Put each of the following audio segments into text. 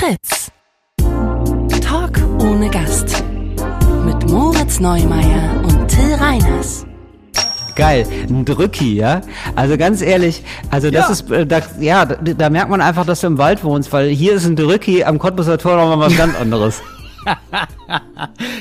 Fritz. Talk ohne Gast. Mit Moritz Neumeier und Till Reiners. Geil, ein Drücki, ja. Also ganz ehrlich, also das Ja. ist, äh, da, ja, da, da merkt man einfach, dass du im Wald wohnst, weil hier ist ein Drücki am Cottbuser Tor nochmal was ganz anderes.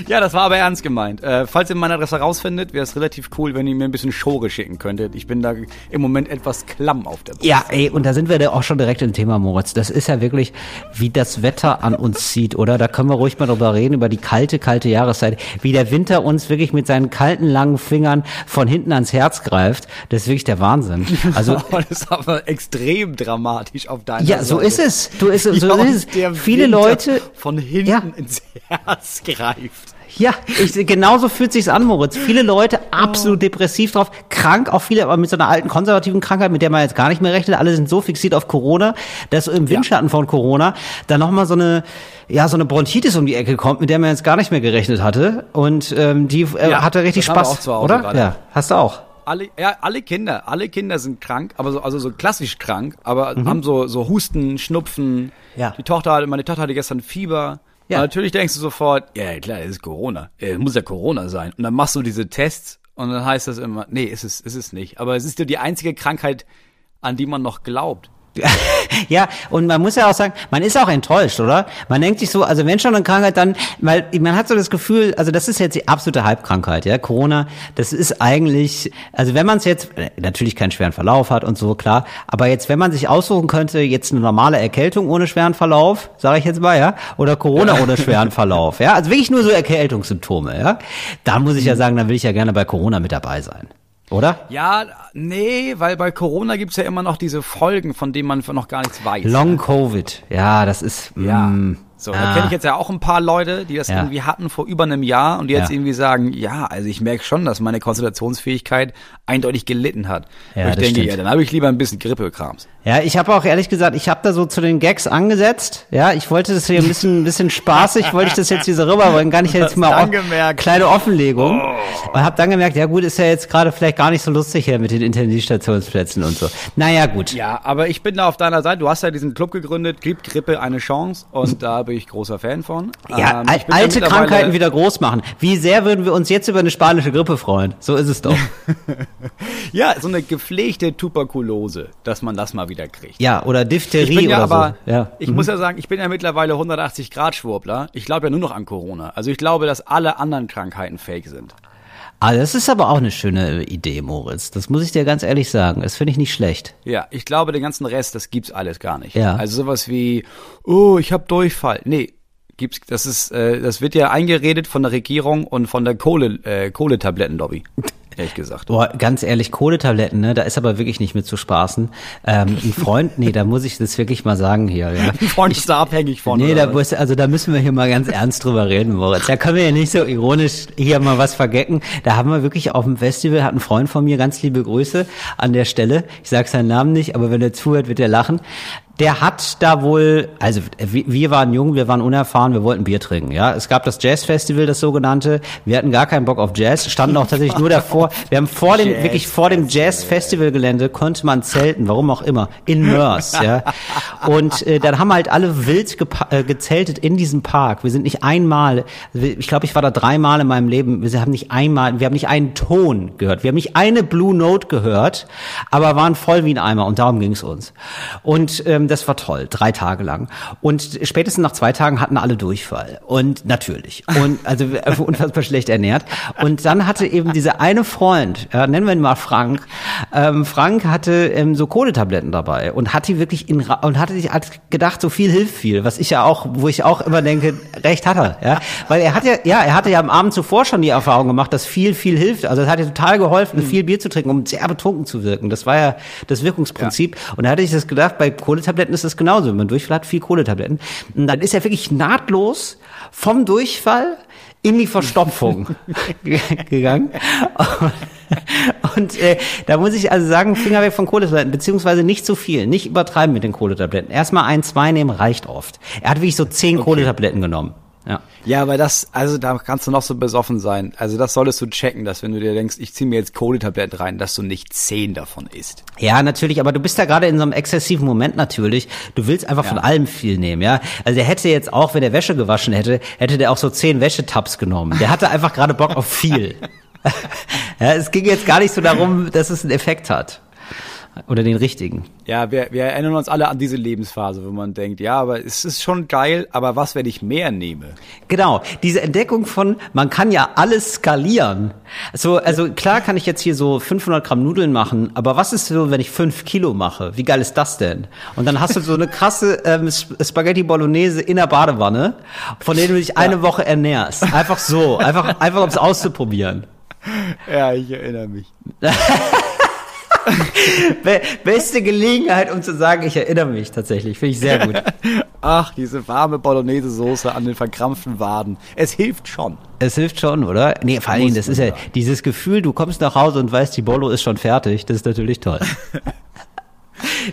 Ja, das war aber ernst gemeint. Äh, falls ihr meine Adresse rausfindet, wäre es relativ cool, wenn ihr mir ein bisschen Schore schicken könntet. Ich bin da im Moment etwas klamm auf der Brust. Ja, ey, und da sind wir da auch schon direkt im Thema, Moritz. Das ist ja wirklich, wie das Wetter an uns zieht, oder? Da können wir ruhig mal drüber reden, über die kalte, kalte Jahreszeit. Wie der Winter uns wirklich mit seinen kalten, langen Fingern von hinten ans Herz greift. Das ist wirklich der Wahnsinn. Also, das ist aber extrem dramatisch auf deiner ja, Seite. so ist es. Du, ist, so Ja, ist es. Viele Winter Leute, von hinten Ja. ins Herz greift. Ja, ich, genauso fühlt sich's an, Moritz. Viele Leute absolut depressiv drauf, krank, auch viele aber mit so einer alten konservativen Krankheit, mit der man jetzt gar nicht mehr rechnet. Alle sind so fixiert auf Corona, dass so im Windschatten von Corona dann nochmal so eine, ja, so eine Bronchitis um die Ecke kommt, mit der man jetzt gar nicht mehr gerechnet hatte. Und ähm, die äh, Ja, hatte richtig Spaß, auch zu Hause oder? gerade. Ja, hast du auch. Alle, ja, alle Kinder, alle Kinder sind krank, aber so, also so klassisch krank, aber Mhm. haben so, so Husten, Schnupfen. Ja. Die Tochter, hatte- meine Tochter hatte gestern Fieber. Ja. Natürlich denkst du sofort, ja klar, es ist Corona. Es muss ja Corona sein. Und dann machst du diese Tests und dann heißt das immer, nee, ist es, ist es nicht. Aber es ist ja die einzige Krankheit, an die man noch glaubt. Ja, und man muss ja auch sagen, man ist auch enttäuscht, oder? Man denkt sich so, also wenn schon eine Krankheit, dann, weil man hat so das Gefühl, also das ist jetzt die absolute Halbkrankheit, ja, Corona, das ist eigentlich, also wenn man es jetzt, natürlich keinen schweren Verlauf hat und so, klar, aber jetzt, wenn man sich aussuchen könnte, jetzt eine normale Erkältung ohne schweren Verlauf, sage ich jetzt mal, ja, oder Corona ohne schweren Verlauf, ja, also wirklich nur so Erkältungssymptome, ja, da muss ich ja sagen, dann will ich ja gerne bei Corona mit dabei sein, oder? Ja, nee, weil bei Corona gibt's ja immer noch diese Folgen, von denen man noch gar nichts weiß. Long Covid, ja, das ist, Ja. mm, So, ah. da kenne ich jetzt ja auch ein paar Leute, die das Ja. irgendwie hatten vor über einem Jahr und die jetzt Ja. irgendwie sagen, ja, also ich merke schon, dass meine Konzentrationsfähigkeit eindeutig gelitten hat. Ja, Und ich denke, stimmt. ja, dann habe ich lieber ein bisschen Grippekrams. Ja, ich habe auch ehrlich gesagt, ich habe da so zu den Gags angesetzt. Ja, ich wollte das hier ein bisschen, ein bisschen spaßig, wollte ich das jetzt hier so rüberbringen, gar nicht jetzt mal gemerkt. kleine Offenlegung. Und habe dann gemerkt, ja gut, ist ja jetzt gerade vielleicht gar nicht so lustig hier mit den Intensivstationsplätzen und so. Naja, gut. Ja, aber ich bin da auf deiner Seite. Du hast ja diesen Club gegründet, Gib Grippe eine Chance und da bin ich großer Fan von. Ja, Ähm, alte Krankheiten wieder groß machen. Wie sehr würden wir uns jetzt über eine spanische Grippe freuen? So ist es doch. Ja, so eine gepflegte Tuberkulose, dass man das mal wieder kriegt. Ja, oder Diphtherie ja oder aber, so. Ja. ich muss ja sagen, ich bin ja mittlerweile 180 Grad Schwurbler. Ich glaube ja nur noch an Corona. Also ich glaube, dass alle anderen Krankheiten fake sind. Ah, das ist aber auch eine schöne Idee, Moritz. Das muss ich dir ganz ehrlich sagen. Das finde ich nicht schlecht. Ja, ich glaube, den ganzen Rest, das gibt's alles gar nicht. Ja. Also sowas wie, oh, ich habe Durchfall. Nee, gibt's, das ist, äh, das wird ja eingeredet von der Regierung und von der Kohle, äh, Kohletablettenlobby. Ehrlich gesagt. Boah, ganz ehrlich, Kohletabletten, ne, da ist aber wirklich nicht mit zu spaßen. Ähm, ein Freund, nee, da muss ich das wirklich mal sagen hier, ja. Freund ist da abhängig von. Nee, da muss, also da müssen wir hier mal ganz ernst drüber reden, Moritz. Da können wir ja nicht so ironisch hier mal was vergecken. Da haben wir wirklich auf dem Festival, hat ein Freund von mir, ganz liebe Grüße an der Stelle. Ich sage seinen Namen nicht, aber wenn er zuhört, wird er lachen. Der hat da wohl, also wir waren jung, wir waren unerfahren, wir wollten Bier trinken, ja. Es gab das Jazzfestival, das sogenannte. Wir hatten gar keinen Bock auf Jazz, standen auch tatsächlich nur davor. Wir haben vor dem, Jazz wirklich vor dem Jazz-Festival-Gelände konnte man zelten, warum auch immer, in Mörs, ja. Und äh, dann haben halt alle wild äh, gezeltet in diesem Park. Wir sind nicht einmal, ich glaube, ich war da dreimal in meinem Leben, wir haben nicht einmal, wir haben nicht einen Ton gehört, wir haben nicht eine Blue Note gehört, aber waren voll wie ein Eimer und darum ging's uns. Und ähm, das war toll, drei Tage lang. Und spätestens nach zwei Tagen hatten alle Durchfall. Und natürlich. Und also äh, unfassbar schlecht ernährt. Und dann hatte eben dieser eine Freund, ja, nennen wir ihn mal Frank, ähm, Frank hatte ähm, so Kohletabletten dabei und hat die wirklich in und hatte sich gedacht, so viel hilft viel, was ich ja auch, wo ich auch immer denke, recht hat er, ja, weil er hat ja, ja, er hatte ja am Abend zuvor schon die Erfahrung gemacht, dass viel viel hilft. Also es hat ja total geholfen, viel Bier zu trinken, um sehr betrunken zu wirken. Das war ja das Wirkungsprinzip. Und da hatte ich das gedacht, bei Kohletabletten ist es genauso. Wenn man Durchfall hat, viel Kohletabletten. Und dann ist er wirklich nahtlos vom Durchfall in die Verstopfung ge- gegangen. Und äh, da muss ich also sagen, Finger weg von Kohletabletten, beziehungsweise nicht zu viel, nicht übertreiben mit den Kohletabletten. Erstmal ein, zwei nehmen reicht oft. Er hat wirklich so zehn Kohletabletten genommen. Ja. Ja, aber das, also da kannst du noch so besoffen sein. Also das solltest du checken, dass wenn du dir denkst, ich ziehe mir jetzt Kohletabletten rein, dass du nicht zehn davon isst. Ja, natürlich, aber du bist da gerade in so einem exzessiven Moment natürlich. Du willst einfach von allem viel nehmen, ja. Also der hätte jetzt auch, wenn er Wäsche gewaschen hätte, hätte der auch so zehn Wäschetabs genommen. Der hatte einfach gerade Bock auf viel. ja, es ging jetzt gar nicht so darum, dass es einen Effekt hat. Oder den richtigen. Ja, wir, wir erinnern uns alle an diese Lebensphase, wo man denkt, ja, aber es ist schon geil, aber was, wenn ich mehr nehme? Genau, diese Entdeckung von, man kann ja alles skalieren. So, also klar kann ich jetzt hier so 500 Gramm Nudeln machen, aber was ist so, wenn ich 5 Kilo mache? Wie geil ist das denn? Und dann hast du so eine krasse ähm, Spaghetti Bolognese in der Badewanne, von denen du dich eine Woche ernährst. Einfach so, einfach, einfach um es auszuprobieren. Ja, ich erinnere mich. Be beste Gelegenheit, um zu sagen, ich erinnere mich tatsächlich. Finde ich sehr gut. Ach, diese warme Bolognese-Soße an den verkrampften Waden. Es hilft schon. Es hilft schon, oder? Nee, vor allen Dingen, das ist ja dieses Gefühl, du kommst nach Hause und weißt, die Bolo ist schon fertig. Das ist natürlich toll.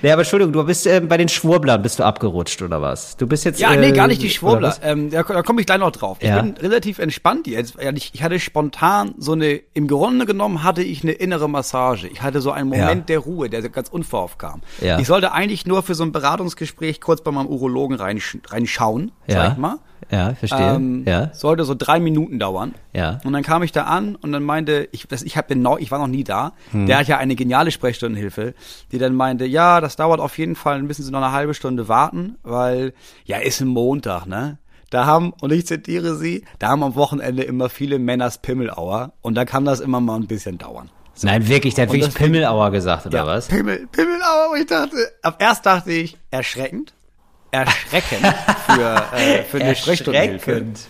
Nee, aber Entschuldigung, du bist äh, bei den Schwurblern bist du abgerutscht oder was? Du bist jetzt Ja, äh, nee, gar nicht die oder Schwurbler. Ähm, da da komme ich gleich noch drauf. Ja. Ich bin relativ entspannt jetzt. Ja, Ich ich hatte spontan so eine, im Grunde genommen hatte ich eine innere Massage. Ich hatte so einen Moment der Ruhe, der ganz unvoraufkam. Ja. Ich sollte eigentlich nur für so ein Beratungsgespräch kurz bei meinem Urologen reinsch reinschauen, Ja. sag ich mal. Ja, verstehe. Ähm, ja. Sollte so drei Minuten dauern. Ja. Und dann kam ich da an und dann meinte, ich, das, ich hab den ich war noch nie da. Hm. Der hat ja eine geniale Sprechstundenhilfe, die dann meinte, ja, das dauert auf jeden Fall, müssen Sie noch eine halbe Stunde warten, weil, ja, ist ein Montag, ne? Da haben, und ich zitiere sie, da haben am Wochenende immer viele Männers Pimmelauer und da kann das immer mal ein bisschen dauern. Nein, wirklich, der hat Und wirklich Pimmelauer gesagt, oder was? Pimmel, Pimmelauer, und ich dachte, ab erst dachte ich, erschreckend, erschreckend für, äh, für eine Sprechstundenhilfe. Erschreckend.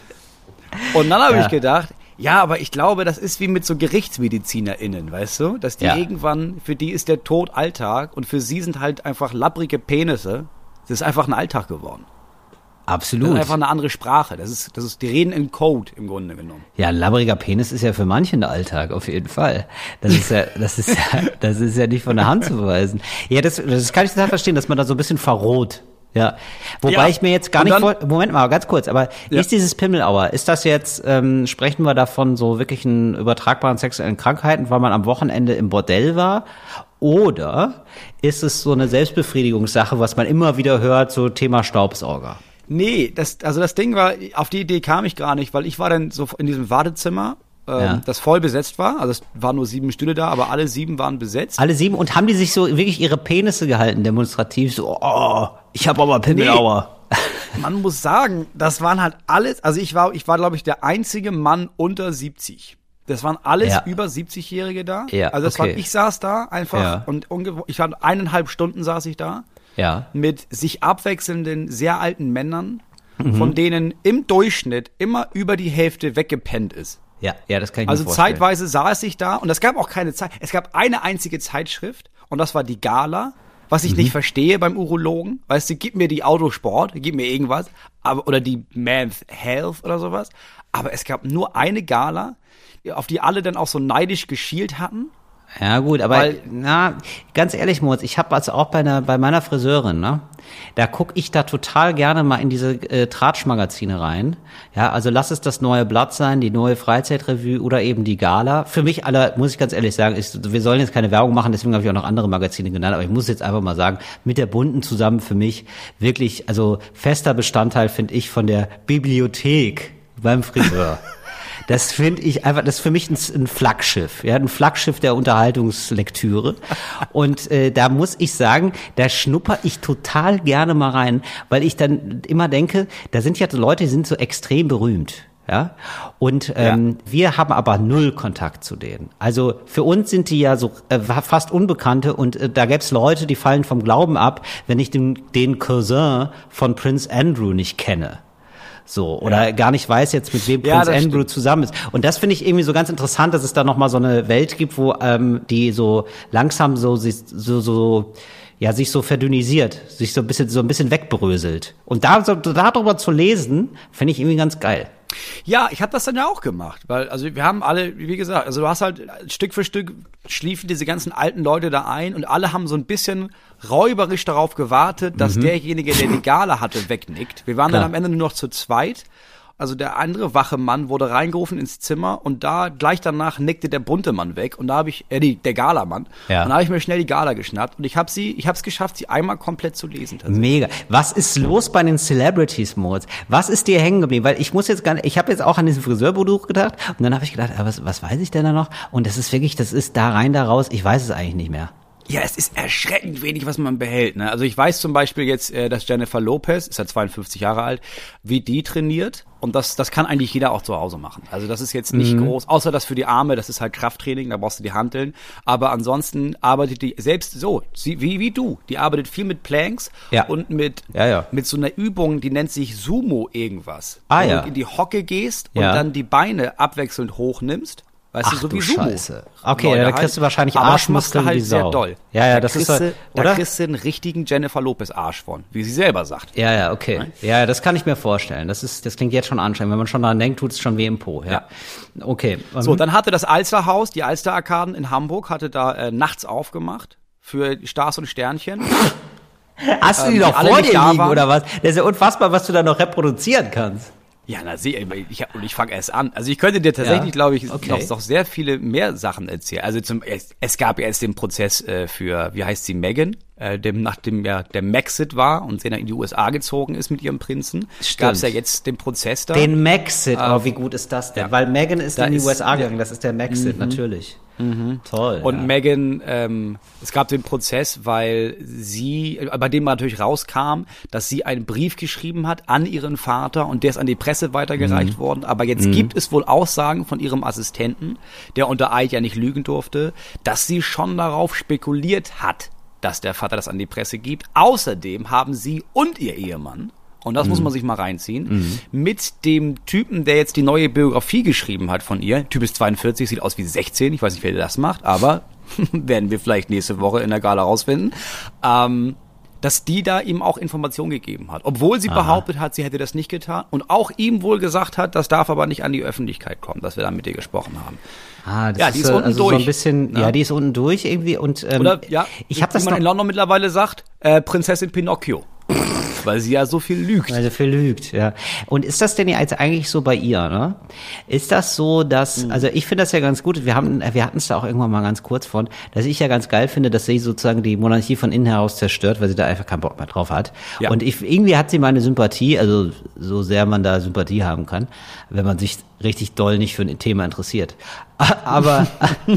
Und dann habe Ja. ich gedacht, ja, aber ich glaube, das ist wie mit so GerichtsmedizinerInnen, weißt du? Dass die Ja. irgendwann, für die ist der Tod Alltag und für sie sind halt einfach lapprige Penisse. Das ist einfach ein Alltag geworden. Das Absolut. ist einfach eine andere Sprache. Das ist, das ist, die reden in Code im Grunde genommen. Ja, ein labbriger Penis ist ja für manchen der Alltag, auf jeden Fall. Das ist ja, das ist ja, das ist ja nicht von der Hand zu weisen. Ja, das, das kann ich total verstehen, dass man da so ein bisschen verroht. Ja. Wobei Ja. ich mir jetzt gar Und nicht vor, Moment mal, ganz kurz, aber Ja. ist dieses Pimmelauer, ist das jetzt, ähm, sprechen wir davon so wirklichen übertragbaren sexuellen Krankheiten, weil man am Wochenende im Bordell war? Oder ist es so eine Selbstbefriedigungssache, was man immer wieder hört, so Thema Staubsauger? Nee, das, also das Ding war, auf die Idee kam ich gar nicht, weil ich war dann so in diesem Wartezimmer, ähm, Ja. das voll besetzt war. Also es waren nur sieben Stühle da, aber alle sieben waren besetzt. Alle sieben und haben die sich so wirklich ihre Penisse gehalten, demonstrativ, so, oh, ich habe aber Pimmelauer. Man muss sagen, das waren halt alles, also ich war, ich war glaube ich der einzige Mann unter 70. Das waren alles Ja. über 70-Jährige da. Ja, also das okay. war, ich saß da einfach Ja. und ich war eineinhalb Stunden saß ich da Ja. mit sich abwechselnden sehr alten Männern, Mhm. von denen im Durchschnitt immer über die Hälfte weggepennt ist. Ja, ja, das kann ich Also mir vorstellen. zeitweise saß ich da und es gab auch keine Zeit. Es gab eine einzige Zeitschrift und das war die Gala, was ich Mhm. nicht verstehe beim Urologen. Weißt du, gib mir die Autosport, gib mir irgendwas, aber oder die Men's Health oder sowas. Aber es gab nur eine Gala, auf die alle dann auch so neidisch geschielt hatten. Ja gut, aber Weil- na, ganz ehrlich, Moritz, ich habe also auch bei einer, bei meiner Friseurin, ne, da guck ich da total gerne mal in diese äh, Tratschmagazine rein. Ja, also lass es das neue Blatt sein, die neue Freizeitrevue oder eben die Gala. Für mich alle, muss ich ganz ehrlich sagen, ist, wir sollen jetzt keine Werbung machen, deswegen habe ich auch noch andere Magazine genannt, aber ich muss jetzt einfach mal sagen, mit der bunten zusammen für mich wirklich, also fester Bestandteil finde ich von der Bibliothek beim Friseur. Das finde ich einfach, das ist für mich ein, ein Flaggschiff, ja, ein Flaggschiff der Unterhaltungslektüre. Und äh, da muss ich sagen, da schnupper ich total gerne mal rein, weil ich dann immer denke, da sind ja Leute, die sind so extrem berühmt. Ja, und ähm, wir haben aber null Kontakt zu denen. Also für uns sind die ja so äh, fast Unbekannte und äh, da gäb's Leute, die fallen vom Glauben ab, wenn ich den, den Cousin von Prince Andrew nicht kenne. So, oder gar nicht weiß jetzt, mit wem Ja, Prince Andrew zusammen ist. Und das finde ich irgendwie so ganz interessant, dass es da nochmal so eine Welt gibt, wo ähm, die so langsam so, so, so, ja, sich so verdünnisiert, sich so ein bisschen, so ein bisschen wegbröselt. Und da, so, darüber zu lesen, finde ich irgendwie ganz geil. Ja, ich habe das dann ja auch gemacht, weil also wir haben alle, wie gesagt, also du hast halt Stück für Stück schliefen diese ganzen alten Leute da ein und alle haben so ein bisschen räuberisch darauf gewartet, dass derjenige, der die Gala hatte, wegnickt. Wir waren Klar. dann am Ende nur noch zu zweit also der andere wache Mann, wurde reingerufen ins Zimmer und da gleich danach nickte der bunte Mann weg und da habe ich, äh, die, der Gala-Mann. Ja. Und da habe ich mir schnell die Gala geschnappt und ich habe sie, ich habe es geschafft, sie einmal komplett zu lesen. Mega. Was ist los bei den Celebrities, Moritz? Was ist dir hängen geblieben? Weil ich muss jetzt gar nicht, ich habe jetzt auch an diesen Friseurbuch gedacht und dann habe ich gedacht, ah, was, was weiß ich denn da noch? Und das ist wirklich, das ist da rein, da raus, ich weiß es eigentlich nicht mehr. Ja, es ist erschreckend wenig, was man behält. Ne? Also ich weiß zum Beispiel jetzt, äh, dass Jennifer Lopez, ist ja 52 Jahre alt, wie die trainiert. Und das, das kann eigentlich jeder auch zu Hause machen. Also das ist jetzt nicht Mhm. groß, außer das für die Arme, das ist halt Krafttraining, da brauchst du die Hanteln. Aber ansonsten arbeitet die selbst so, sie, wie, wie du. Die arbeitet viel mit Planks Ja. und mit, Ja, ja. mit so einer Übung, die nennt sich Sumo irgendwas. Ah, Wo ja. du in die Hocke gehst und dann die Beine abwechselnd hochnimmst. Weißt Ach du, so du wie Sumo. Scheiße. Okay, Leute da halt. kriegst du wahrscheinlich Aber Arschmuskeln halt wie sehr Sau. doll. Ja, ja, Da das ist kriegst so- du- Da oder? kriegst du einen richtigen Jennifer Lopez Arsch von, wie sie selber sagt. Ja, ja, okay. Ja, ja, das kann ich mir vorstellen. Das ist, das klingt jetzt schon anstrengend. Wenn man schon daran denkt, tut es schon weh im Po. Ja. Okay. So, ähm, dann hatte das Alsterhaus, die Alster-Arkaden in Hamburg, hatte da äh, nachts aufgemacht für Stars und Sternchen. hast du die ähm, noch die vor dir da liegen waren. oder was? Das ist ja unfassbar, was du da noch reproduzieren kannst. Ja, na ich, ich, und ich fange erst an. Also ich könnte dir tatsächlich, Ja, glaube ich, okay. noch, noch sehr viele mehr Sachen erzählen. Also zum, es, es gab ja erst den Prozess äh, für, wie heißt sie, Megan, äh, dem, nachdem ja der Maxit war und sie dann in die USA gezogen ist mit ihrem Prinzen, gab es ja jetzt den Prozess da. Den Maxit, oh, wie gut ist das denn? ja. Weil Megan ist Da in die ist- USA gegangen, das ist der Maxit, natürlich. Toll. Und ja. Megan, ähm, es gab den Prozess, weil sie, äh, bei dem natürlich rauskam, dass sie einen Brief geschrieben hat an ihren Vater und der ist an die Presse weitergereicht worden. Aber jetzt gibt es wohl Aussagen von ihrem Assistenten, der unter Eid ja nicht lügen durfte, dass sie schon darauf spekuliert hat, dass der Vater das an die Presse gibt. Außerdem haben sie und ihr Ehemann und das muss man sich mal reinziehen, mit dem Typen, der jetzt die neue Biografie geschrieben hat von ihr, Typ ist 42, sieht aus wie 16, ich weiß nicht, wer das macht, aber werden wir vielleicht nächste Woche in der Gala rausfinden, ähm, dass die da ihm auch Informationen gegeben hat. Obwohl sie behauptet hat, sie hätte das nicht getan und auch ihm wohl gesagt hat, das darf aber nicht an die Öffentlichkeit kommen, dass wir da mit ihr gesprochen haben. Ah, das Ja, die ist äh, unten also so durch. ein bisschen, ja. Ja. die ist unten durch irgendwie und ähm, Oder, ja, ich habe das man noch in London mittlerweile sagt, äh, Prinzessin Pinocchio. Weil sie ja so viel lügt. Weil sie viel lügt, ja. Und ist das denn jetzt eigentlich so bei ihr, ne? Ist das so, dass, Mhm. also ich finde das ja ganz gut, wir haben, wir hatten es da auch irgendwann mal ganz kurz von, dass ich ja ganz geil finde, dass sie sozusagen die Monarchie von innen heraus zerstört, weil sie da einfach keinen Bock mehr drauf hat. Ja. Und ich, irgendwie hat sie meine Sympathie, also so sehr man da Sympathie haben kann, wenn man sich richtig doll nicht für ein Thema interessiert. Aber,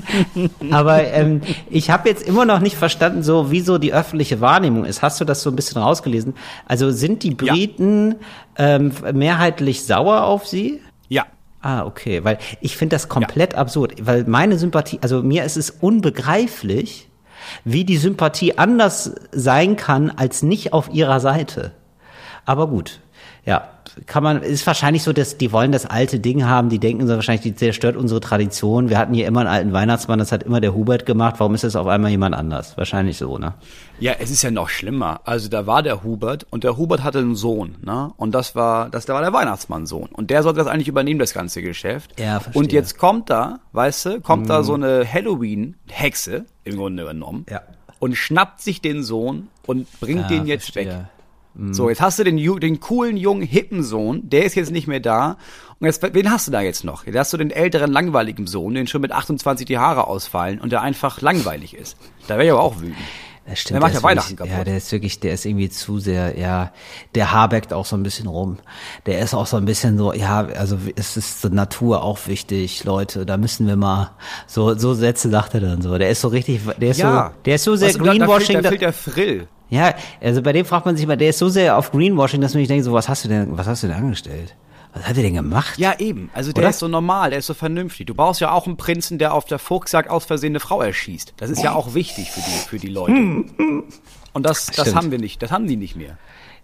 aber ähm, ich habe jetzt immer noch nicht verstanden, so wie so die öffentliche Wahrnehmung ist. Hast du das so ein bisschen rausgelesen? Also sind die Ja. Briten ähm, mehrheitlich sauer auf sie? Ja. Ah, okay, weil ich finde das komplett absurd, weil meine Sympathie, also mir ist es unbegreiflich, wie die Sympathie anders sein kann als nicht auf ihrer Seite. Aber gut, ja, kann man, ist wahrscheinlich so, dass die wollen das alte Ding haben, die denken so wahrscheinlich, die zerstört unsere Tradition. Wir hatten hier immer einen alten Weihnachtsmann, das hat immer der Hubert gemacht, warum ist das auf einmal jemand anders? Wahrscheinlich so, ne? Ja, es ist ja noch schlimmer. Also da war der Hubert und der Hubert hatte einen Sohn, ne? Und das war, das da war der Weihnachtsmann-Sohn. Und der sollte das eigentlich übernehmen, das ganze Geschäft. Ja, verstehe. Und jetzt kommt da, weißt du, kommt da so eine Halloween-Hexe, im Grunde genommen. Ja. Und schnappt sich den Sohn und bringt Ja, den jetzt weg. Verstehe. So, jetzt hast du den, den coolen, jungen, hippen Sohn, der ist jetzt nicht mehr da. Und jetzt, wen hast du da jetzt noch? Jetzt hast du den älteren, langweiligen Sohn, den schon mit 28 die Haare ausfallen und der einfach langweilig ist. Da wäre ich aber auch wütend. Das stimmt. Der macht ja Weihnachten wirklich, kaputt. Ja, der ist wirklich, der ist irgendwie zu sehr, ja, der habeckt auch so ein bisschen rum. Der ist auch so ein bisschen so, ja, also es ist so Natur auch wichtig, Leute, da müssen wir mal, so, so Sätze sagt er dann so. Der ist so richtig, der ist so, der ist so sehr Weißt du, da- Greenwashing. Da fehlt, da fehlt der Thrill. Ja, also bei dem fragt man sich mal, der ist so sehr auf Greenwashing, dass man nicht denkt, so, was hast du denn, was hast du denn angestellt? Was hat er denn gemacht? Ja, eben. Also der Oder? ist so normal, der ist so vernünftig. Du brauchst ja auch einen Prinzen, der auf der Fuchsjagd aus Versehen eine Frau erschießt. Das ist ja auch wichtig für die, für die Leute. Und das, das Stimmt. haben wir nicht. Das haben die nicht mehr.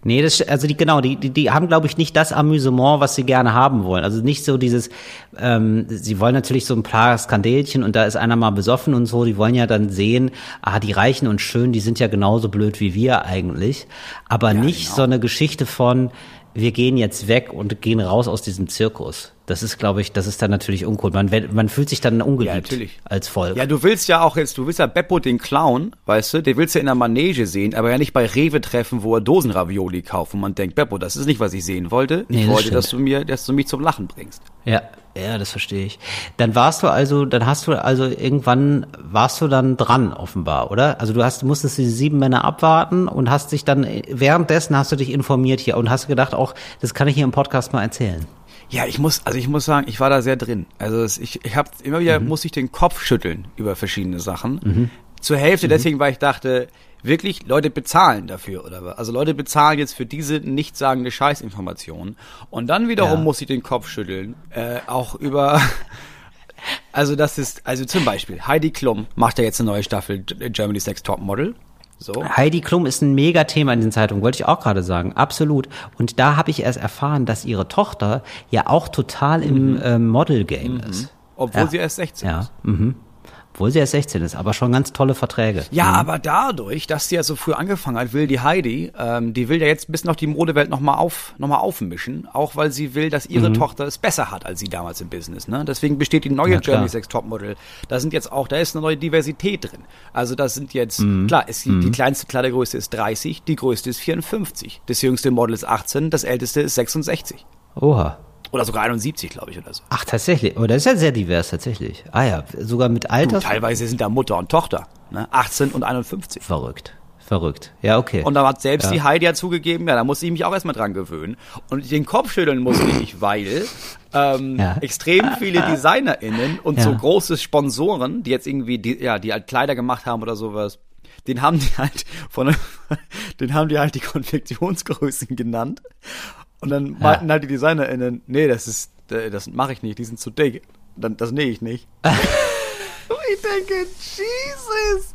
Nee, das, also die, genau, die, die, die haben, glaube ich, nicht das Amüsement, was sie gerne haben wollen. Also nicht so dieses, ähm, sie wollen natürlich so ein paar Skandelchen und da ist einer mal besoffen und so, die wollen ja dann sehen, ah, die Reichen und Schön, die sind ja genauso blöd wie wir eigentlich. Aber nicht genau. so eine Geschichte von, wir gehen jetzt weg und gehen raus aus diesem Zirkus. Das ist, glaube ich, das ist dann natürlich uncool. Man, man fühlt sich dann ungeliebt Ja, natürlich. als Volk. Ja, du willst ja auch jetzt, du willst ja Beppo den Clown, weißt du, den willst du in der Manege sehen, aber ja nicht bei Rewe treffen, wo er Dosenravioli kauft und man denkt, Beppo, das ist nicht, was ich sehen wollte. Nee, ich das wollte, stimmt. dass du mir, dass du mich zum Lachen bringst. Ja, ja, das verstehe ich. Dann warst du also, dann hast du also irgendwann warst du dann dran offenbar, oder? Also du hast musstest die sieben Männer abwarten und hast dich dann währenddessen hast du dich informiert hier und hast gedacht, auch das kann ich hier im Podcast mal erzählen. Ja, ich muss, also ich muss sagen, ich war da sehr drin. Also es, ich, ich habe immer wieder Mhm. muss ich den Kopf schütteln über verschiedene Sachen. Zur Hälfte deswegen, weil ich dachte, wirklich Leute bezahlen dafür oder was? Also Leute bezahlen jetzt für diese nichtssagende Scheißinformation. Und dann wiederum Ja. muss ich den Kopf schütteln, äh, auch über Also das ist, also zum Beispiel, Heidi Klum macht ja jetzt eine neue Staffel Germany's Next Top Model. So. Heidi Klum ist ein Megathema in den Zeitungen, wollte ich auch gerade sagen, absolut. Und da habe ich erst erfahren, dass ihre Tochter ja auch total im ähm, Model-Game ist. Obwohl Ja. sie erst 16 Ja, ist. mhm. Obwohl sie erst 16 ist, aber schon ganz tolle Verträge. Ja, aber dadurch, dass sie ja so früh angefangen hat, will die Heidi, ähm, die will ja jetzt bis noch die Modewelt nochmal auf, noch mal aufmischen, auch weil sie will, dass Mhm. ihre Tochter es besser hat als sie damals im Business. Ne? Deswegen besteht die neue Ja. Germany's Next Topmodel. Da sind jetzt auch, da ist eine neue Diversität drin. Also das sind jetzt, Mhm. klar, ist die, die kleinste Kleidergröße ist 30, die größte ist 54. Das jüngste Model ist 18, das älteste ist 66. Oha. Oder sogar 71, glaube ich, oder so. Ach, tatsächlich. Oh, das ist ja sehr divers, tatsächlich. Ah ja, sogar mit Alters. Teilweise sind da Mutter und Tochter, ne? 18 und 51. Verrückt. Verrückt. Ja, okay. Und da hat selbst Ja. die Heidi ja zugegeben, ja, da muss ich mich auch erstmal dran gewöhnen. Und den Kopf schütteln musste ich, weil ähm, Ja. extrem viele DesignerInnen und Ja. so große Sponsoren, die jetzt irgendwie, die, ja, die halt Kleider gemacht haben oder sowas, den haben die halt von, den haben die halt die Konfektionsgrößen genannt. Und dann meinten halt die DesignerInnen, nee, das ist, äh, das mache ich nicht, die sind zu dick. Dann, das nähe ich nicht. Ich denke, Jesus.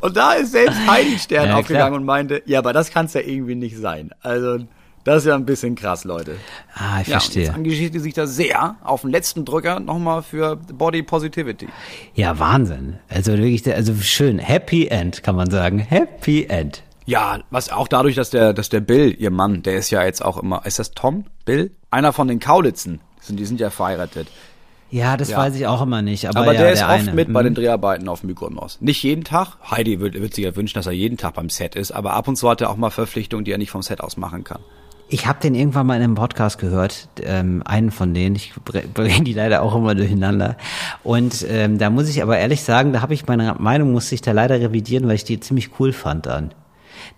Und da ist selbst Heidi Stern Ja, aufgegangen klar. und meinte, ja, aber das kann es ja irgendwie nicht sein. Also, das ist ja ein bisschen krass, Leute. ah, ich Ja, verstehe. jetzt engagiert sie sich da sehr auf den letzten Drücker nochmal für Body Positivity. Ja, Wahnsinn. Also wirklich, also schön. Happy End, kann man sagen. Happy End. Ja, was auch dadurch, dass der, dass der Bill, ihr Mann, der ist ja jetzt auch immer, ist das Tom? Bill? Einer von den Kaulitzen. Die sind, die sind ja verheiratet. Ja, das Ja. weiß ich auch immer nicht. Aber, Aber ja, der ist oft eine. mit bei Mhm. den Dreharbeiten auf Mykonos. Nicht jeden Tag. Heidi wird, wird sich ja wünschen, dass er jeden Tag beim Set ist, aber ab und zu hat er auch mal Verpflichtungen, die er nicht vom Set aus machen kann. Ich habe den irgendwann mal in einem Podcast gehört, ähm, einen von denen. Ich bringe die leider auch immer durcheinander. Und ähm, da muss ich aber ehrlich sagen, da habe ich meine Meinung, musste ich da leider revidieren, weil ich die ziemlich cool fand dann.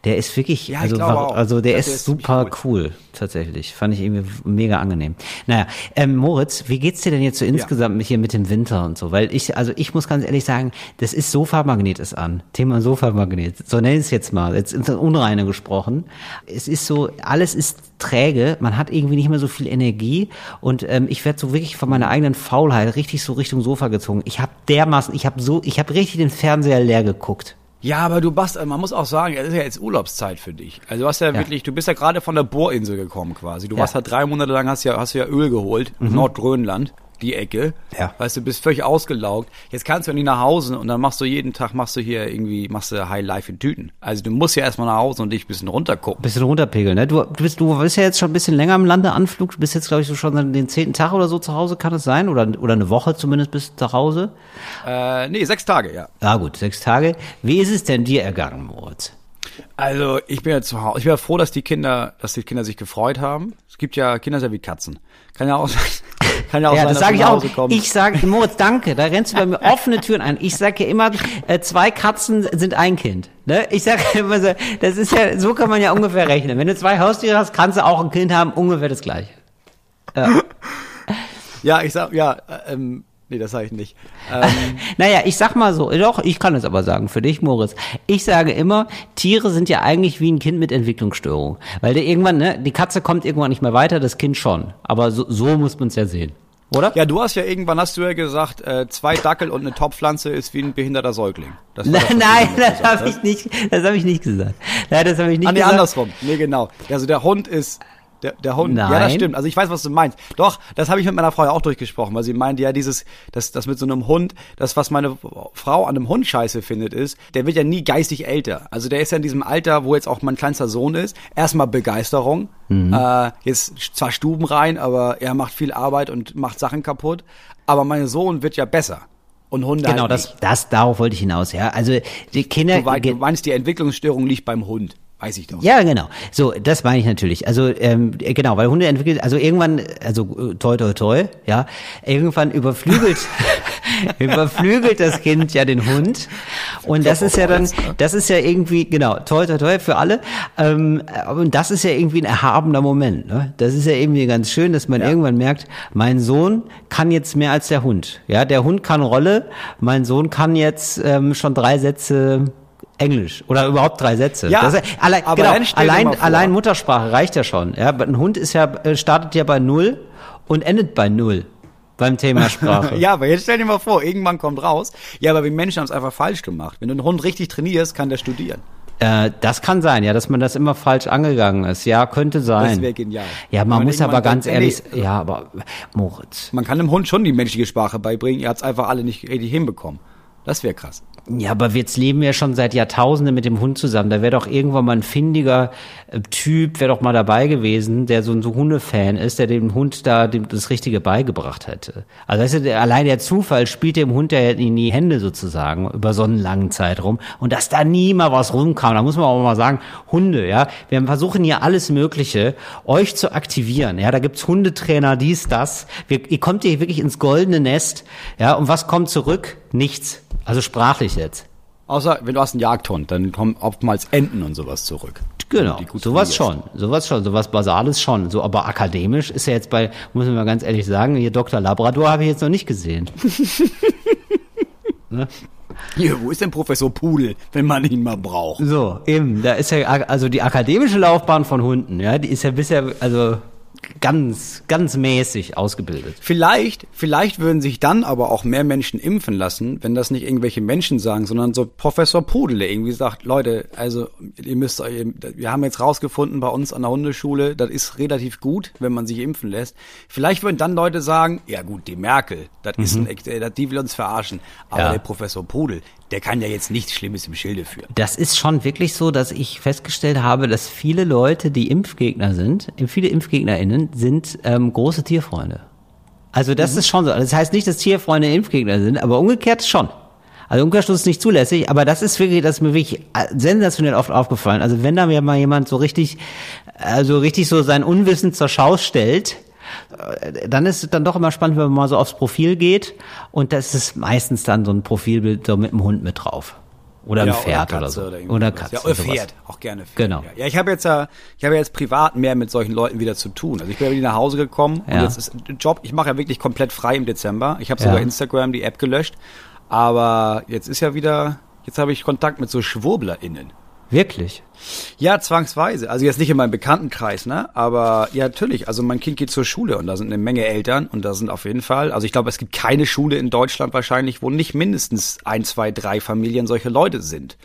Der ist wirklich, Ja, also, war- also der Ja, ist der ist super cool, tatsächlich. Fand ich irgendwie mega angenehm. Naja, ähm, Moritz, wie geht's dir denn jetzt so insgesamt mit hier mit dem Winter und so? Weil ich, also ich muss ganz ehrlich sagen, das ist Sofamagnet ist an. Thema Sofamagnet. So nenn ich es jetzt mal. Jetzt ins Unreine gesprochen. Es ist so, alles ist träge. Man hat irgendwie nicht mehr so viel Energie. Und ähm, ich werde so wirklich von meiner eigenen Faulheit richtig so Richtung Sofa gezogen. Ich habe dermaßen, ich habe so, ich habe richtig den Fernseher leer geguckt. Ja, aber du bist, man muss auch sagen, es ist ja jetzt Urlaubszeit für dich. Also du hast ja, wirklich, du bist ja gerade von der Bohrinsel gekommen quasi. Du Ja. warst ja drei Monate lang, hast ja, hast ja Öl geholt, Nordgrönland, die Ecke. Ja. Weißt du, bist völlig ausgelaugt. Jetzt kannst du ja nicht nach Hause und dann machst du jeden Tag, machst du hier irgendwie, machst du High Life in Tüten. Also du musst ja erstmal nach Hause und dich ein bisschen runtergucken. bisschen runterpegeln, ne? Du, du bist, du bist ja jetzt schon ein bisschen länger im Landeanflug. Du bist jetzt, glaube ich, so schon den zehnten Tag oder so zu Hause, kann es sein? Oder, oder eine Woche zumindest bist du zu Hause? Äh, nee, sechs Tage, ja. Ja gut, sechs Tage. Wie ist es denn dir ergangen, Moritz? Also ich bin ja zu Hause. Ich bin ja froh, dass die Kinder, dass die Kinder sich gefreut haben. Es gibt ja Kinder sind ja wie Katzen. Kann ja auch sein, kann ja auch ja, sein, das dass sage ich nach auch. Hause kommen. Ich sage, Moritz, danke. Da rennst du bei mir offene Türen ein. Ich sage ja immer, äh, zwei Katzen sind ein Kind. Ne? Ich sage immer so, das ist ja, so kann man ja ungefähr rechnen. Wenn du zwei Haustiere hast, kannst du auch ein Kind haben, ungefähr das gleiche. Ja, ich sag, ja, äh, ähm, nee, das sage ich nicht. Ähm, Naja, ich sag mal so, doch, ich kann es aber sagen, für dich, Moritz. Ich sage immer, Tiere sind ja eigentlich wie ein Kind mit Entwicklungsstörung. Weil der irgendwann, ne, die Katze kommt irgendwann nicht mehr weiter, das Kind schon. Aber so, so muss man es ja sehen. Oder? ja, du hast ja irgendwann, hast du ja gesagt, äh, zwei Dackel und eine Topfpflanze ist wie ein behinderter Säugling. Das das, Nein, das habe ich nicht, das habe ich nicht gesagt. Nein, das habe ich nicht Ah, nee, gesagt. andersrum. Nee, genau. Also der Hund ist Der, der Hund. Ja, das Nein. stimmt. Also ich weiß, was du meinst. Doch, das habe ich mit meiner Frau ja auch durchgesprochen, weil sie meinte ja dieses, das, das mit so einem Hund, das, was meine Frau an einem Hund scheiße findet, ist, der wird ja nie geistig älter. Also der ist ja in diesem Alter, wo jetzt auch mein kleinster Sohn ist. Erstmal Begeisterung. Mhm. Äh, jetzt zwar Stuben rein, aber er macht viel Arbeit und macht Sachen kaputt. Aber mein Sohn wird ja besser. Und Hunde Genau, halt das, das, darauf wollte ich hinaus, ja. Also, die Kinder. Du meinst, die Entwicklungsstörung liegt beim Hund. Weiß ich doch. Ja, genau. So, das meine ich natürlich. Also ähm, genau, weil Hunde entwickelt, also irgendwann, also äh, toi toi toi, ja, irgendwann überflügelt, überflügelt das Kind ja den Hund. Und das ist ja dann, das ist ja irgendwie, genau, toi toi toi für alle. Ähm, und das ist ja irgendwie ein erhabener Moment. Ne? Das ist ja irgendwie ganz schön, dass man irgendwann merkt, mein Sohn kann jetzt mehr als der Hund. Ja, der Hund kann Rolle, mein Sohn kann jetzt ähm, schon drei Sätze Englisch oder überhaupt drei Sätze. Ja, das allein, genau, allein, allein Muttersprache reicht ja schon. Ja, Aber ein Hund ist ja äh, startet ja bei null und endet bei null beim Thema Sprache. Ja, aber jetzt stell dir mal vor, irgendwann kommt raus. Ja, aber wir Menschen haben es einfach falsch gemacht. Wenn du einen Hund richtig trainierst, kann der studieren. Äh, das kann sein, ja, dass man das immer falsch angegangen ist. Ja, könnte sein. Das wäre genial. Ja, man Wenn muss aber ganz ehrlich, nee, ja, aber Moritz. Man kann dem Hund schon die menschliche Sprache beibringen. Ihr habt es einfach alle nicht richtig hinbekommen. Das wäre krass. Ja, aber jetzt leben wir schon seit Jahrtausenden mit dem Hund zusammen. Da wäre doch irgendwann mal ein findiger äh, Typ, wäre doch mal dabei gewesen, der so ein so Hundefan ist, der dem Hund da das Richtige beigebracht hätte. Also weißt du, allein der Zufall spielt dem Hund ja in die Hände sozusagen über so einen langen Zeitraum. Und dass da nie mal was rumkam, da muss man auch mal sagen, Hunde, ja. Wir versuchen hier alles Mögliche, euch zu aktivieren. Ja, da gibt's Hundetrainer, dies, das. Wir, ihr kommt hier wirklich ins goldene Nest. Ja, und was kommt zurück? Nichts. Also sprachlich jetzt. Außer, wenn du hast einen Jagdhund, dann kommen oftmals Enten und sowas zurück. Genau, sowas schon, sowas schon, sowas Basales schon. So, aber akademisch ist ja jetzt bei, muss man mal ganz ehrlich sagen, hier Dr. Labrador habe ich jetzt noch nicht gesehen. Hier, wo ist denn Professor Pudel, wenn man ihn mal braucht? So, eben, da ist ja, also die akademische Laufbahn von Hunden, ja, die ist ja bisher, also ganz, ganz mäßig ausgebildet. Vielleicht, vielleicht würden sich dann aber auch mehr Menschen impfen lassen, wenn das nicht irgendwelche Menschen sagen, sondern so Professor Pudel, der irgendwie sagt, Leute, also ihr müsst euch, wir haben jetzt rausgefunden bei uns an der Hundeschule, das ist relativ gut, wenn man sich impfen lässt. Vielleicht würden dann Leute sagen, ja gut, die Merkel, das ist ein, äh, die will uns verarschen, aber Ja. der Professor Pudel, der kann ja jetzt nichts Schlimmes im Schilde führen. Das ist schon wirklich so, dass ich festgestellt habe, dass viele Leute, die Impfgegner sind, viele ImpfgegnerInnen, sind ähm, große Tierfreunde. Also das ist schon so. Das heißt nicht, dass Tierfreunde Impfgegner sind, aber umgekehrt schon. Also Umkehrschluss ist nicht zulässig, aber das ist wirklich, das ist mir wirklich äh, sensationell oft aufgefallen. Also wenn da mir mal jemand so richtig, also richtig so sein Unwissen zur Schau stellt, dann ist es dann doch immer spannend, wenn man mal so aufs Profil geht und das ist meistens dann so ein Profilbild so mit einem Hund mit drauf. Oder ein Ja, Pferd oder, Katze so. irgendwie Oder sowas. Katze. Ja, oder. Pferd, auch gerne Pferd. Genau. Ja, ja ich habe jetzt ja, ich habe jetzt privat mehr mit solchen Leuten wieder zu tun. Also ich bin ja wieder nach Hause gekommen Ja. und jetzt ist Job, ich mache ja wirklich komplett frei im Dezember. Ich habe Ja. sogar Instagram die App gelöscht, aber jetzt ist ja wieder, jetzt habe ich Kontakt mit so SchwurblerInnen. Wirklich? Ja, zwangsweise. Also jetzt nicht in meinem Bekanntenkreis, ne? Aber ja, natürlich. Also mein Kind geht zur Schule und da sind eine Menge Eltern und da sind auf jeden Fall, also ich glaube, es gibt keine Schule in Deutschland wahrscheinlich, wo nicht mindestens ein, zwei, drei Familien solche Leute sind.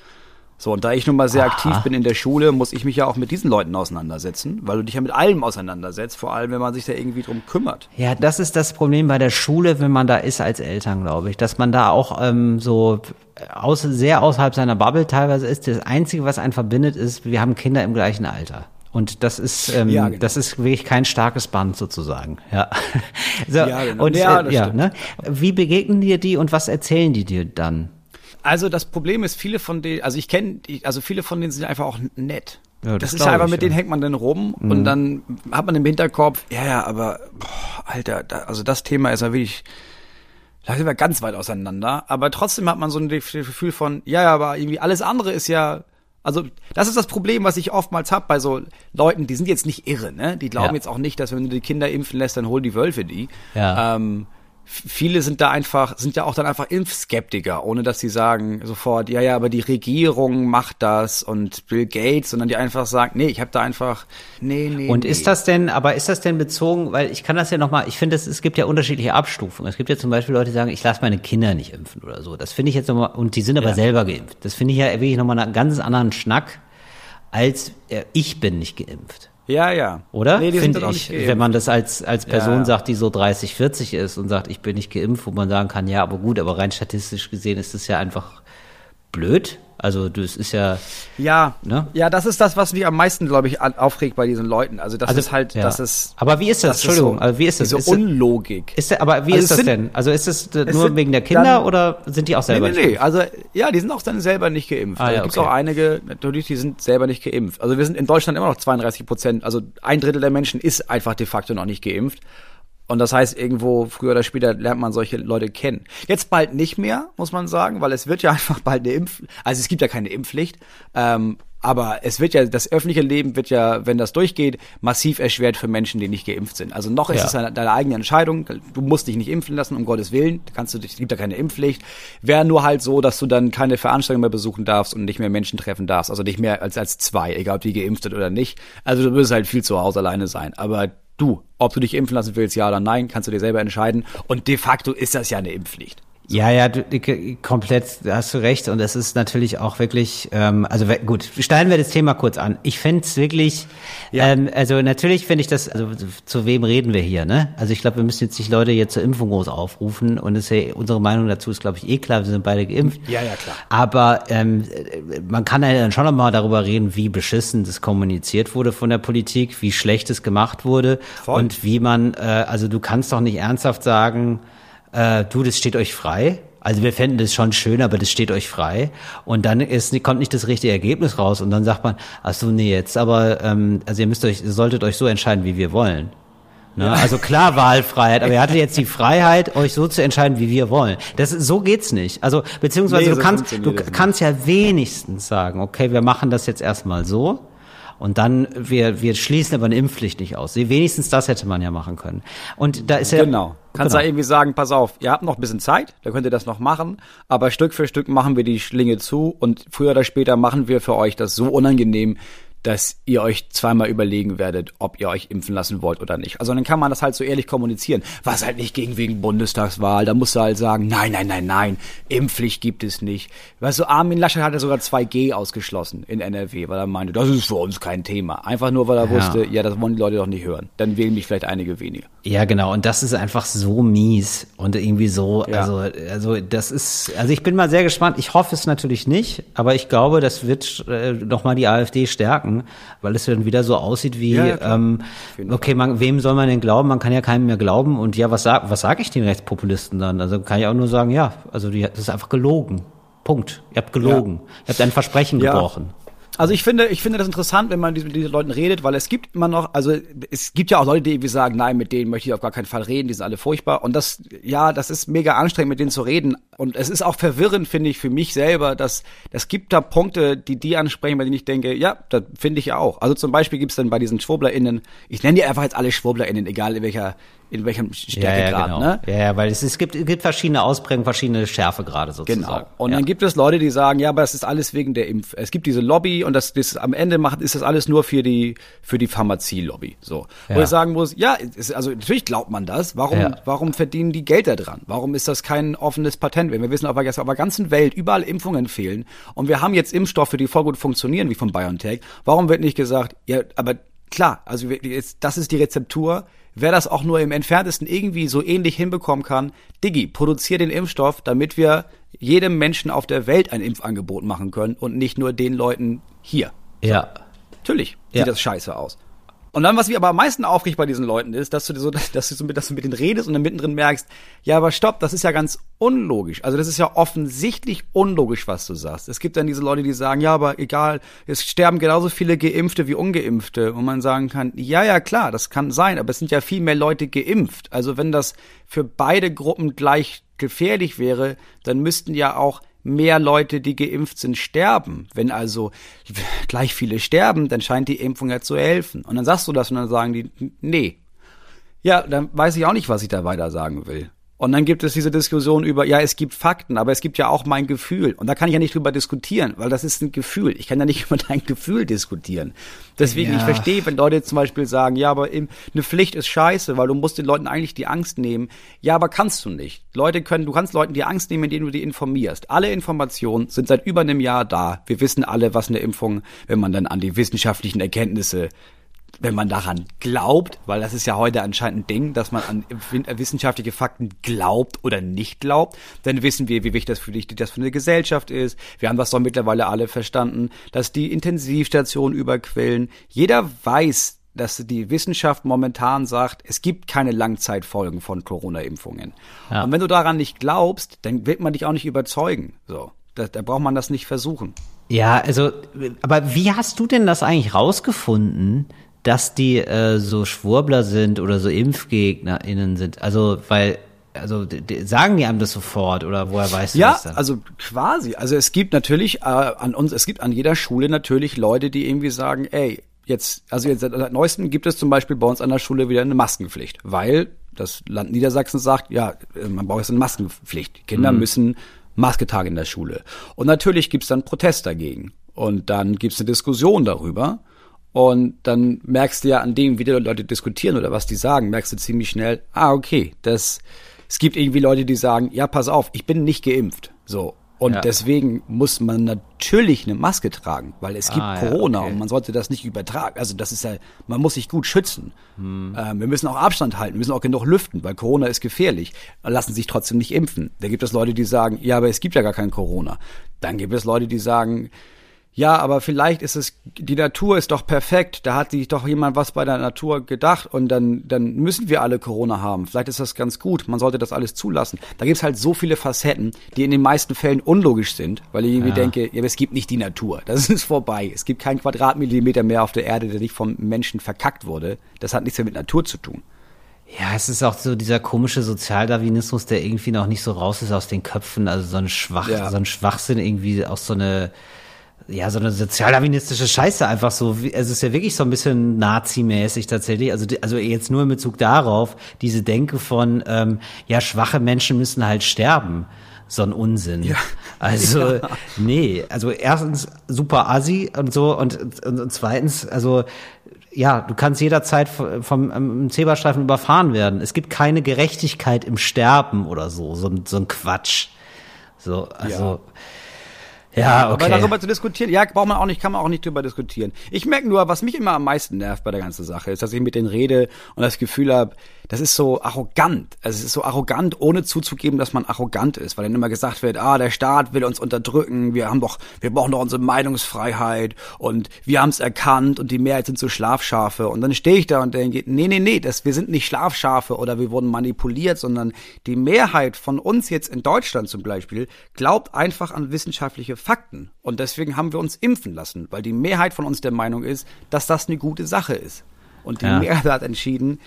So, und da ich nun mal sehr Aha. aktiv bin in der Schule, muss ich mich ja auch mit diesen Leuten auseinandersetzen, weil du dich ja mit allem auseinandersetzt, vor allem wenn man sich da irgendwie drum kümmert. Ja, das ist das Problem bei der Schule, wenn man da ist als Eltern, glaube ich, dass man da auch ähm, so aus, sehr außerhalb seiner Bubble teilweise ist. Das Einzige, was einen verbindet, ist, wir haben Kinder im gleichen Alter. Und das ist, ähm, Ja, genau. das ist wirklich kein starkes Band sozusagen. Ja. so, Ja, genau. Und Ja, äh, das ja, ne? Wie begegnen dir die und was erzählen die dir dann? Also das Problem ist, viele von denen, also ich kenne, also viele von denen sind einfach auch nett. Ja, das das, ist glaub einfach, ich, mit ja. Mhm. denen hängt man dann rum und dann hat man im Hinterkopf, ja, ja, aber, boah, Alter, da, also das Thema ist ja wirklich, da sind wir ganz weit auseinander, aber trotzdem hat man so ein Gefühl von, ja, ja, aber irgendwie alles andere ist ja, also das ist das Problem, was ich oftmals hab bei so Leuten, die sind jetzt nicht irre, ne? Die glauben Ja. jetzt auch nicht, dass wenn du die Kinder impfen lässt, dann holen die Wölfe die. Ja. Ähm, viele sind da einfach, sind ja auch dann einfach Impfskeptiker, ohne dass sie sagen sofort, ja, ja, aber die Regierung macht das und Bill Gates, sondern die einfach sagen, nee, ich habe da einfach, nee, nee. Und nee. ist das denn, aber ist das denn bezogen, weil ich kann das ja nochmal, ich finde, es, es gibt ja unterschiedliche Abstufungen. Es gibt ja zum Beispiel Leute, die sagen, ich lasse meine Kinder nicht impfen oder so. Das finde ich jetzt nochmal, und die sind aber Ja. selber geimpft. Das finde ich ja wirklich nochmal einen ganz anderen Schnack, als äh, ich bin nicht geimpft. Ja, ja. Oder? Nee, Finde ich, wenn man das als, als Person Ja. sagt, die so 30, 40 ist und sagt, ich bin nicht geimpft, wo man sagen kann, ja, aber gut, aber rein statistisch gesehen ist es ja einfach blöd. Also, das ist ja, Ja, Ne? ja, das ist das, was mich am meisten, glaube ich, aufregt bei diesen Leuten. Also das also, ist halt, ja. das ist. Aber wie ist das? ist Entschuldigung, so, also wie ist das? Diese Ist das- Unlogik. Ist der, aber wie Also ist das sind- denn? Also ist es es nur wegen der Kinder dann- oder sind die auch Nee, selber nee, nee. Also, ja, die sind auch dann selber nicht geimpft. Ah, also ja, gibt's okay. auch einige, natürlich, die sind selber nicht geimpft. Also wir sind in Deutschland immer noch 32 Prozent, also ein Drittel der Menschen ist einfach de facto noch nicht geimpft. Und das heißt, irgendwo früher oder später lernt man solche Leute kennen. Jetzt bald nicht mehr, muss man sagen, weil es wird ja einfach bald eine Impf, also es gibt ja keine Impfpflicht, ähm, aber es wird ja, das öffentliche Leben wird ja, wenn das durchgeht, massiv erschwert für Menschen, die nicht geimpft sind. Also noch ist Ja. es eine, deine eigene Entscheidung. Du musst dich nicht impfen lassen, um Gottes Willen. Kannst du, es gibt ja keine Impfpflicht. Wäre nur halt so, dass du dann keine Veranstaltung mehr besuchen darfst und nicht mehr Menschen treffen darfst. Also nicht mehr als, als zwei, egal ob die geimpft sind oder nicht. Also du wirst halt viel zu Hause alleine sein. Aber du, ob du dich impfen lassen willst, ja oder nein, kannst du dir selber entscheiden. Und de facto ist das ja eine Impfpflicht. Ja, ja, du, komplett, da hast du recht. Und es ist natürlich auch wirklich, ähm, also gut, steigen wir das Thema kurz an. Ich fände es wirklich, Ja. ähm, also natürlich finde ich das, also zu wem reden wir hier, ne? Also ich glaube, wir müssen jetzt nicht Leute hier zur Impfung groß aufrufen. Und es ja, unsere Meinung dazu ist, glaube ich, eh klar, wir sind beide geimpft. Ja, ja, klar. Aber ähm, man kann ja dann schon nochmal darüber reden, wie beschissen das kommuniziert wurde von der Politik, wie schlecht es gemacht wurde Voll. und wie man, äh, also du kannst doch nicht ernsthaft sagen, äh, du, das steht euch frei. Also wir fänden das schon schön, aber das steht euch frei. Und dann ist, kommt nicht das richtige Ergebnis raus und dann sagt man, ach so, nee, jetzt aber, ähm, also ihr müsst euch, ihr solltet euch so entscheiden, wie wir wollen. Ne? Also klar Wahlfreiheit, aber ihr hattet jetzt die Freiheit, euch so zu entscheiden, wie wir wollen. Das so geht's nicht. Also beziehungsweise Nee, du so kannst, du kannst ja wenigstens sagen, okay, wir machen das jetzt erstmal so. Und dann, wir, wir schließen aber eine Impfpflicht nicht aus. Wenigstens das hätte man ja machen können. Und da ist ja. Genau. Kannst Genau. da irgendwie sagen, pass auf, ihr habt noch ein bisschen Zeit, da könnt ihr das noch machen, aber Stück für Stück machen wir die Schlinge zu und früher oder später machen wir für euch das so unangenehm, dass ihr euch zweimal überlegen werdet, ob ihr euch impfen lassen wollt oder nicht. Also dann kann man das halt so ehrlich kommunizieren. Was halt nicht gegen wegen Bundestagswahl, da musst du halt sagen, nein, nein, nein, nein, Impfpflicht gibt es nicht. Weißt du, Armin Laschet hat ja sogar 2G ausgeschlossen in NRW, weil er meinte, das ist für uns kein Thema. Einfach nur, weil er Ja. wusste, ja, das wollen die Leute doch nicht hören. Dann wählen mich vielleicht einige weniger. Ja, genau. Und das ist einfach so mies und irgendwie so, Ja. also, also das ist, also ich bin mal sehr gespannt. Ich hoffe es natürlich nicht, aber ich glaube, das wird äh, nochmal die AfD stärken, weil es dann wieder so aussieht wie, Ja, ja, ähm, okay, man, wem soll man denn glauben? Man kann ja keinem mehr glauben. Und ja, was sag, was sage ich den Rechtspopulisten dann? Also kann ich auch nur sagen, ja, also die, das ist einfach gelogen. Punkt. Ihr habt gelogen. Ihr habt ein Versprechen gebrochen. Also ich finde, ich finde das interessant, wenn man mit diesen Leuten redet, weil es gibt immer noch, also es gibt ja auch Leute, die irgendwie sagen, nein, mit denen möchte ich auf gar keinen Fall reden, die sind alle furchtbar. Und das, ja, das ist mega anstrengend, mit denen zu reden. Und es ist auch verwirrend, finde ich, für mich selber, dass es gibt da Punkte, die die ansprechen, bei denen ich denke, ja, das finde ich auch. Also zum Beispiel gibt's dann bei diesen SchwurblerInnen, ich nenne die einfach jetzt alle SchwurblerInnen, egal in welcher, in welchem Ja, Stärkegrad, ja, genau. ne? Ja, ja, weil es, es gibt, es gibt verschiedene Ausprägungen, verschiedene Schärfegrade sozusagen. Genau. Und ja. dann gibt es Leute, die sagen, ja, aber es ist alles wegen der Impf. Es gibt diese Lobby und das, das am Ende macht, ist das alles nur für die für die Pharmazie-Lobby. So. Wo Ja. ich sagen muss, ja, es, also natürlich glaubt man das. Warum Ja. warum verdienen die Geld da dran? Warum ist das kein offenes Patent? Wenn wir wissen, auf der, auf der ganzen Welt überall Impfungen fehlen und wir haben jetzt Impfstoffe, die voll gut funktionieren, wie von BioNTech. Warum wird nicht gesagt, ja, aber klar, also das ist die Rezeptur. Wer das auch nur im entferntesten irgendwie so ähnlich hinbekommen kann, Diggi, produzier den Impfstoff, damit wir jedem Menschen auf der Welt ein Impfangebot machen können und nicht nur den Leuten hier. ja. Natürlich sieht Ja. das scheiße aus. Und dann, was mich aber am meisten aufregt bei diesen Leuten ist, dass du so, dass du so mit, dass du mit denen redest und dann mittendrin merkst, ja, aber stopp, das ist ja ganz unlogisch. Also das ist ja offensichtlich unlogisch, was du sagst. Es gibt dann diese Leute, die sagen, ja, aber egal, es sterben genauso viele Geimpfte wie Ungeimpfte. Und man sagen kann, ja, ja, klar, das kann sein, aber es sind ja viel mehr Leute geimpft. Also wenn das für beide Gruppen gleich gefährlich wäre, dann müssten ja auch mehr Leute, die geimpft sind, sterben. Wenn also gleich viele sterben, dann scheint die Impfung ja zu helfen. Und dann sagst du das und dann sagen die, nee. Ja, dann weiß ich auch nicht, was ich da weiter sagen will. Und dann gibt es diese Diskussion über, ja, es gibt Fakten, aber es gibt ja auch mein Gefühl. Und da kann ich ja nicht drüber diskutieren, weil das ist ein Gefühl. Ich kann ja nicht über dein Gefühl diskutieren. Deswegen, Ja. ich verstehe, wenn Leute zum Beispiel sagen, ja, aber eine Pflicht ist scheiße, weil du musst den Leuten eigentlich die Angst nehmen. Ja, aber kannst du nicht. Leute können, du kannst Leuten die Angst nehmen, indem du die informierst. Alle Informationen sind seit über einem Jahr da. Wir wissen alle, was eine Impfung, wenn man dann an die wissenschaftlichen Erkenntnisse wenn man daran glaubt, weil das ist ja heute anscheinend ein Ding, dass man an wissenschaftliche Fakten glaubt oder nicht glaubt, dann wissen wir, wie wichtig das für, wichtig das für eine Gesellschaft ist. Wir haben das doch mittlerweile alle verstanden, dass die Intensivstationen überquellen. Jeder weiß, dass die Wissenschaft momentan sagt, es gibt keine Langzeitfolgen von Corona-Impfungen. Ja. Und wenn du daran nicht glaubst, dann wird man dich auch nicht überzeugen. So, da, da braucht man das nicht versuchen. Ja, also, aber wie hast du denn das eigentlich rausgefunden, dass die äh, so Schwurbler sind oder so ImpfgegnerInnen sind. Also, weil, also die, sagen die einem das sofort oder woher weißt du ja, das dann? Ja, also quasi. Also es gibt natürlich äh, an uns, es gibt an jeder Schule natürlich Leute, die irgendwie sagen, ey, jetzt, also jetzt seit neuestem gibt es zum Beispiel bei uns an der Schule wieder eine Maskenpflicht, weil das Land Niedersachsen sagt, ja, äh, man braucht jetzt eine Maskenpflicht. Kinder mhm. müssen Maske tragen in der Schule. Und natürlich gibt's dann Protest dagegen. Und dann gibt's eine Diskussion darüber. Und dann merkst du ja an dem, wie die Leute diskutieren oder was die sagen, merkst du ziemlich schnell, ah, okay, das, es gibt irgendwie Leute, die sagen, ja, pass auf, ich bin nicht geimpft. So. Und ja. deswegen muss man natürlich eine Maske tragen, weil es gibt ah, Corona ja, okay. und man sollte das nicht übertragen. Also das ist ja, man muss sich gut schützen. Hm. Ähm, wir müssen auch Abstand halten, wir müssen auch genug lüften, weil Corona ist gefährlich. Lassen sich trotzdem nicht impfen. Da gibt es Leute, die sagen, ja, aber es gibt ja gar kein Corona. Dann gibt es Leute, die sagen, ja, aber vielleicht ist es, die Natur ist doch perfekt, da hat sich doch jemand was bei der Natur gedacht und dann, dann müssen wir alle Corona haben. Vielleicht ist das ganz gut, man sollte das alles zulassen. Da gibt's halt so viele Facetten, die in den meisten Fällen unlogisch sind, weil ich irgendwie ja. denke, ja, es gibt nicht die Natur, das ist vorbei. Es gibt keinen Quadratmillimeter mehr auf der Erde, der nicht vom Menschen verkackt wurde. Das hat nichts mehr mit Natur zu tun. Ja, es ist auch so dieser komische Sozialdarwinismus, der irgendwie noch nicht so raus ist aus den Köpfen, also so ein Schwach, ja. so ein Schwachsinn irgendwie auch so eine, ja, so eine sozialdarwinistische Scheiße einfach so. Es ist ja wirklich so ein bisschen Nazi-mäßig tatsächlich. Also, also jetzt nur in Bezug darauf, diese Denke von, ähm, ja, schwache Menschen müssen halt sterben. So ein Unsinn. Ja. Also, ja. nee, also erstens super assi und so und, und, und zweitens, also ja, du kannst jederzeit vom, vom Zebrastreifen überfahren werden. Es gibt keine Gerechtigkeit im Sterben oder so, so, so ein Quatsch. So, also. Ja. Ja, okay. Aber darüber zu diskutieren, ja, braucht man auch nicht, kann man auch nicht drüber diskutieren. Ich merke nur, was mich immer am meisten nervt bei der ganzen Sache, ist, dass ich mit denen rede und das Gefühl habe, das ist so arrogant. Also es ist so arrogant, ohne zuzugeben, dass man arrogant ist, weil dann immer gesagt wird, ah, der Staat will uns unterdrücken, wir haben doch, wir brauchen doch unsere Meinungsfreiheit und wir haben es erkannt und die Mehrheit sind so Schlafschafe. Und dann stehe ich da und denke, nee, nee, nee, das, wir sind nicht Schlafschafe oder wir wurden manipuliert, sondern die Mehrheit von uns jetzt in Deutschland zum Beispiel glaubt einfach an wissenschaftliche Fakten. Und deswegen haben wir uns impfen lassen, weil die Mehrheit von uns der Meinung ist, dass das eine gute Sache ist. Und die ja. Mehrheit hat entschieden,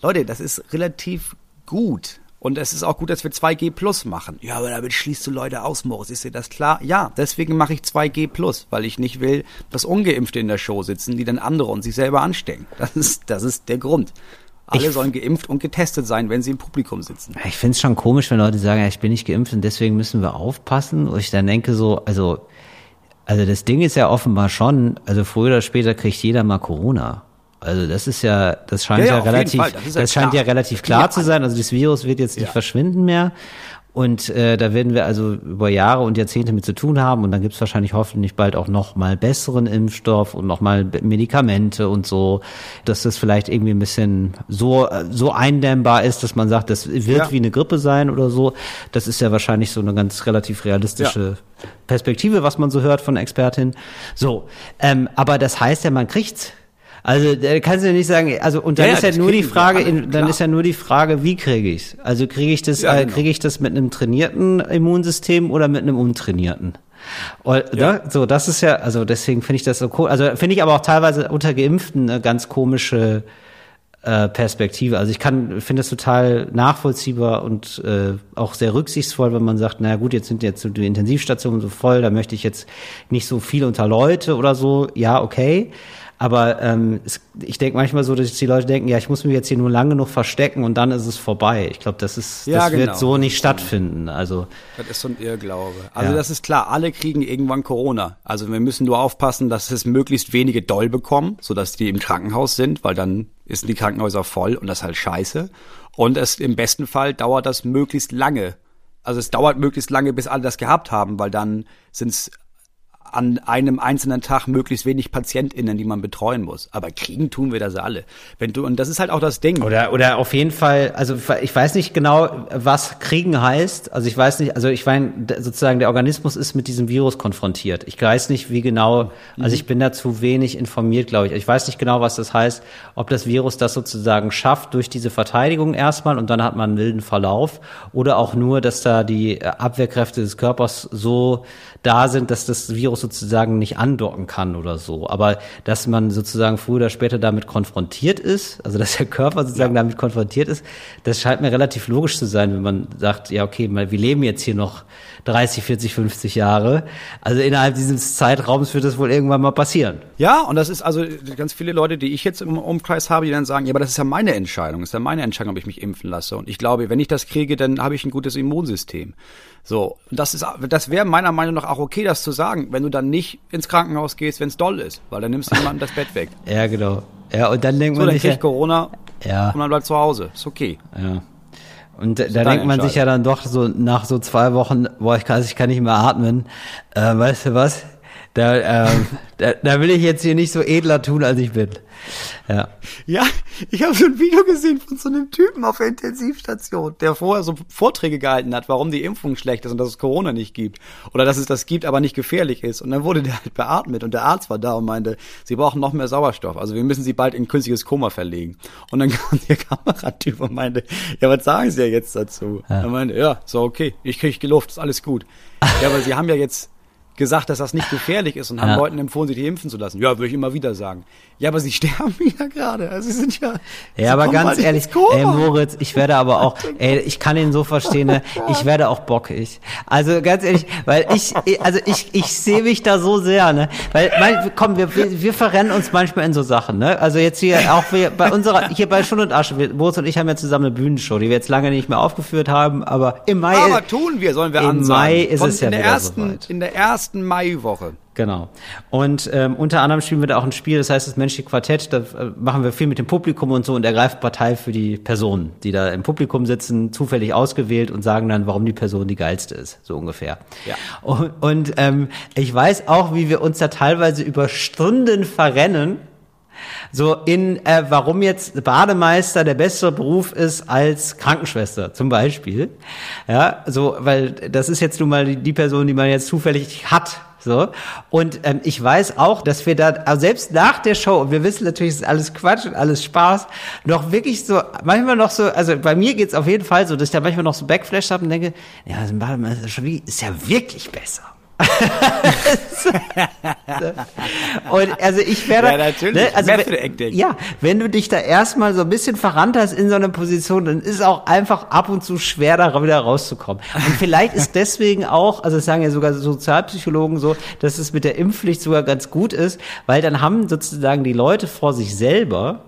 Leute, das ist relativ gut. Und es ist auch gut, dass wir 2G Plus machen. Ja, aber damit schließt du Leute aus, Moritz. Ist dir das klar? Ja, deswegen mache ich 2G Plus, weil ich nicht will, dass Ungeimpfte in der Show sitzen, die dann andere und sich selber anstecken. Das ist, das ist der Grund. Alle ich, sollen geimpft und getestet sein, wenn sie im Publikum sitzen. Ich finde es schon komisch, wenn Leute sagen, ja, ich bin nicht geimpft und deswegen müssen wir aufpassen. Und ich dann denke so, also, also das Ding ist ja offenbar schon, also früher oder später kriegt jeder mal Corona. Also das ist ja, das scheint ja, ja, ja relativ, das, das scheint ja relativ klar zu sein. Also das Virus wird jetzt nicht verschwinden mehr. Und äh, da werden wir also über Jahre und Jahrzehnte mit zu tun haben und dann gibt's wahrscheinlich hoffentlich bald auch noch mal besseren Impfstoff und noch mal Medikamente und so, dass das vielleicht irgendwie ein bisschen so so eindämmbar ist, dass man sagt, das wird ja. wie eine Grippe sein oder so. Das ist ja wahrscheinlich so eine ganz relativ realistische ja. Perspektive, was man so hört von Expertin. So, ähm, aber das heißt ja, man kriegt's also da kannst du ja nicht sagen, also und dann ja, ist ja, ja nur die Frage, in, dann ist ja nur die Frage, wie kriege ich's? Also kriege ich das, ja, äh, genau. kriege ich das mit einem trainierten Immunsystem oder mit einem untrainierten? Und, ja. ne? So, das ist ja, also deswegen finde ich das so cool. Also finde ich aber auch teilweise unter Geimpften eine ganz komische äh, Perspektive. Also ich kann, finde es total nachvollziehbar und äh, auch sehr rücksichtsvoll, wenn man sagt, na gut, jetzt sind jetzt die Intensivstationen so voll, da möchte ich jetzt nicht so viel unter Leute oder so. Ja, okay. Aber ähm, es, ich denke manchmal so, dass die Leute denken, ja, ich muss mich jetzt hier nur lang genug verstecken und dann ist es vorbei. Ich glaube, das ist, ja, das genau. wird so nicht stattfinden. Also das ist so ein Irrglaube. Also ja. das ist klar, alle kriegen irgendwann Corona. Also wir müssen nur aufpassen, dass es möglichst wenige doll bekommen, sodass die im Krankenhaus sind, weil dann ist die Krankenhäuser voll und das ist halt scheiße. Und es im besten Fall dauert das möglichst lange. Also es dauert möglichst lange, bis alle das gehabt haben, weil dann sind es an einem einzelnen Tag möglichst wenig PatientInnen, die man betreuen muss. Aber kriegen tun wir das alle. Wenn du, und das ist halt auch das Ding. Oder, oder auf jeden Fall, also ich weiß nicht genau, was kriegen heißt. Also ich weiß nicht, also ich meine, sozusagen der Organismus ist mit diesem Virus konfrontiert. Ich weiß nicht, wie genau, also ich bin da zu wenig informiert, glaube ich. Ich weiß nicht genau, was das heißt, ob das Virus das sozusagen schafft durch diese Verteidigung erstmal und dann hat man einen wilden Verlauf oder auch nur, dass da die Abwehrkräfte des Körpers so da sind, dass das Virus sozusagen nicht andocken kann oder so. Aber dass man sozusagen früher oder später damit konfrontiert ist, also dass der Körper sozusagen ja. damit konfrontiert ist, das scheint mir relativ logisch zu sein, wenn man sagt, ja, okay, wir leben jetzt hier noch 30, 40, 50 Jahre. Also innerhalb dieses Zeitraums wird das wohl irgendwann mal passieren. Ja, und das ist also ganz viele Leute, die ich jetzt im Umkreis habe, die dann sagen, ja, aber das ist ja meine Entscheidung, das ist ja meine Entscheidung, ob ich mich impfen lasse. Und ich glaube, wenn ich das kriege, dann habe ich ein gutes Immunsystem. So, das ist, das wäre meiner Meinung nach auch okay, das zu sagen, wenn du dann nicht ins Krankenhaus gehst, wenn es doll ist, weil dann nimmst du jemandem das Bett weg. Ja, genau. Ja, und dann denkt so, man dann sich kriegt ja, Corona ja. und dann bleibt zu Hause. Ist okay. Ja. Und da, denkt man sich ja dann doch so nach so zwei Wochen, boah, ich kann, ich kann nicht mehr atmen. Äh, weißt du was? Da, ähm, da, da will ich jetzt hier nicht so edler tun, als ich bin. Ja. Ja, ich habe so ein Video gesehen von so einem Typen auf der Intensivstation, der vorher so Vorträge gehalten hat, warum die Impfung schlecht ist und dass es Corona nicht gibt. Oder dass es das gibt, aber nicht gefährlich ist. Und dann wurde der halt beatmet und der Arzt war da und meinte, sie brauchen noch mehr Sauerstoff. Also wir müssen sie bald in künstliches Koma verlegen. Und dann kam der Kameratyp und meinte, ja, was sagen Sie ja jetzt dazu? Ja. Er meinte, ja, so okay, ich kriege Luft, ist alles gut. ja, aber Sie haben ja jetzt gesagt, dass das nicht gefährlich ist und haben ja. Leuten empfohlen, sich impfen zu lassen. Ja, würde ich immer wieder sagen. Ja, aber sie sterben ja gerade. Also sie sind ja. Ja, aber ganz ehrlich, ey Moritz, ich werde aber auch, ey, ich kann ihn so verstehen, ne? ich werde auch bockig. Also ganz ehrlich, weil ich, also ich, ich sehe mich da so sehr, ne? Weil, mein, komm, wir, wir verrennen uns manchmal in so Sachen, ne? Also jetzt hier auch wir, bei unserer, hier bei Schund und Asche, Moritz und ich haben ja zusammen eine Bühnenshow, die wir jetzt lange nicht mehr aufgeführt haben, aber im Mai. Aber tun wir, sollen wir Im ansagen. Mai ist Von es ja in der ersten, soweit. in der ersten Maiwoche. Genau. Und ähm, unter anderem spielen wir da auch ein Spiel, das heißt das menschliche Quartett. Da äh, machen wir viel mit dem Publikum und so und ergreifen Partei für die Personen, die da im Publikum sitzen, zufällig ausgewählt und sagen dann, warum die Person die geilste ist, so ungefähr. Ja. Und, und ähm, ich weiß auch, wie wir uns da teilweise über Stunden verrennen. So in, äh, warum jetzt Bademeister der bessere Beruf ist als Krankenschwester zum Beispiel. Ja, so, weil das ist jetzt nun mal die, die Person, die man jetzt zufällig hat so. Und ähm, ich weiß auch, dass wir da, also selbst nach der Show, und wir wissen natürlich, es ist alles Quatsch und alles Spaß, noch wirklich so, manchmal noch so, also bei mir geht's auf jeden Fall so, dass ich da manchmal noch so Backflash habe und denke, ja, ist ja wirklich besser. und also ich werde Ja, natürlich. also wenn- Acting. ja, wenn du dich da erstmal so ein bisschen verrannt hast in so einer Position, dann ist auch einfach ab und zu schwer, da wieder rauszukommen. Und vielleicht ist deswegen auch, also das sagen ja sogar Sozialpsychologen so, dass es mit der Impfpflicht sogar ganz gut ist, weil dann haben sozusagen die Leute vor sich selber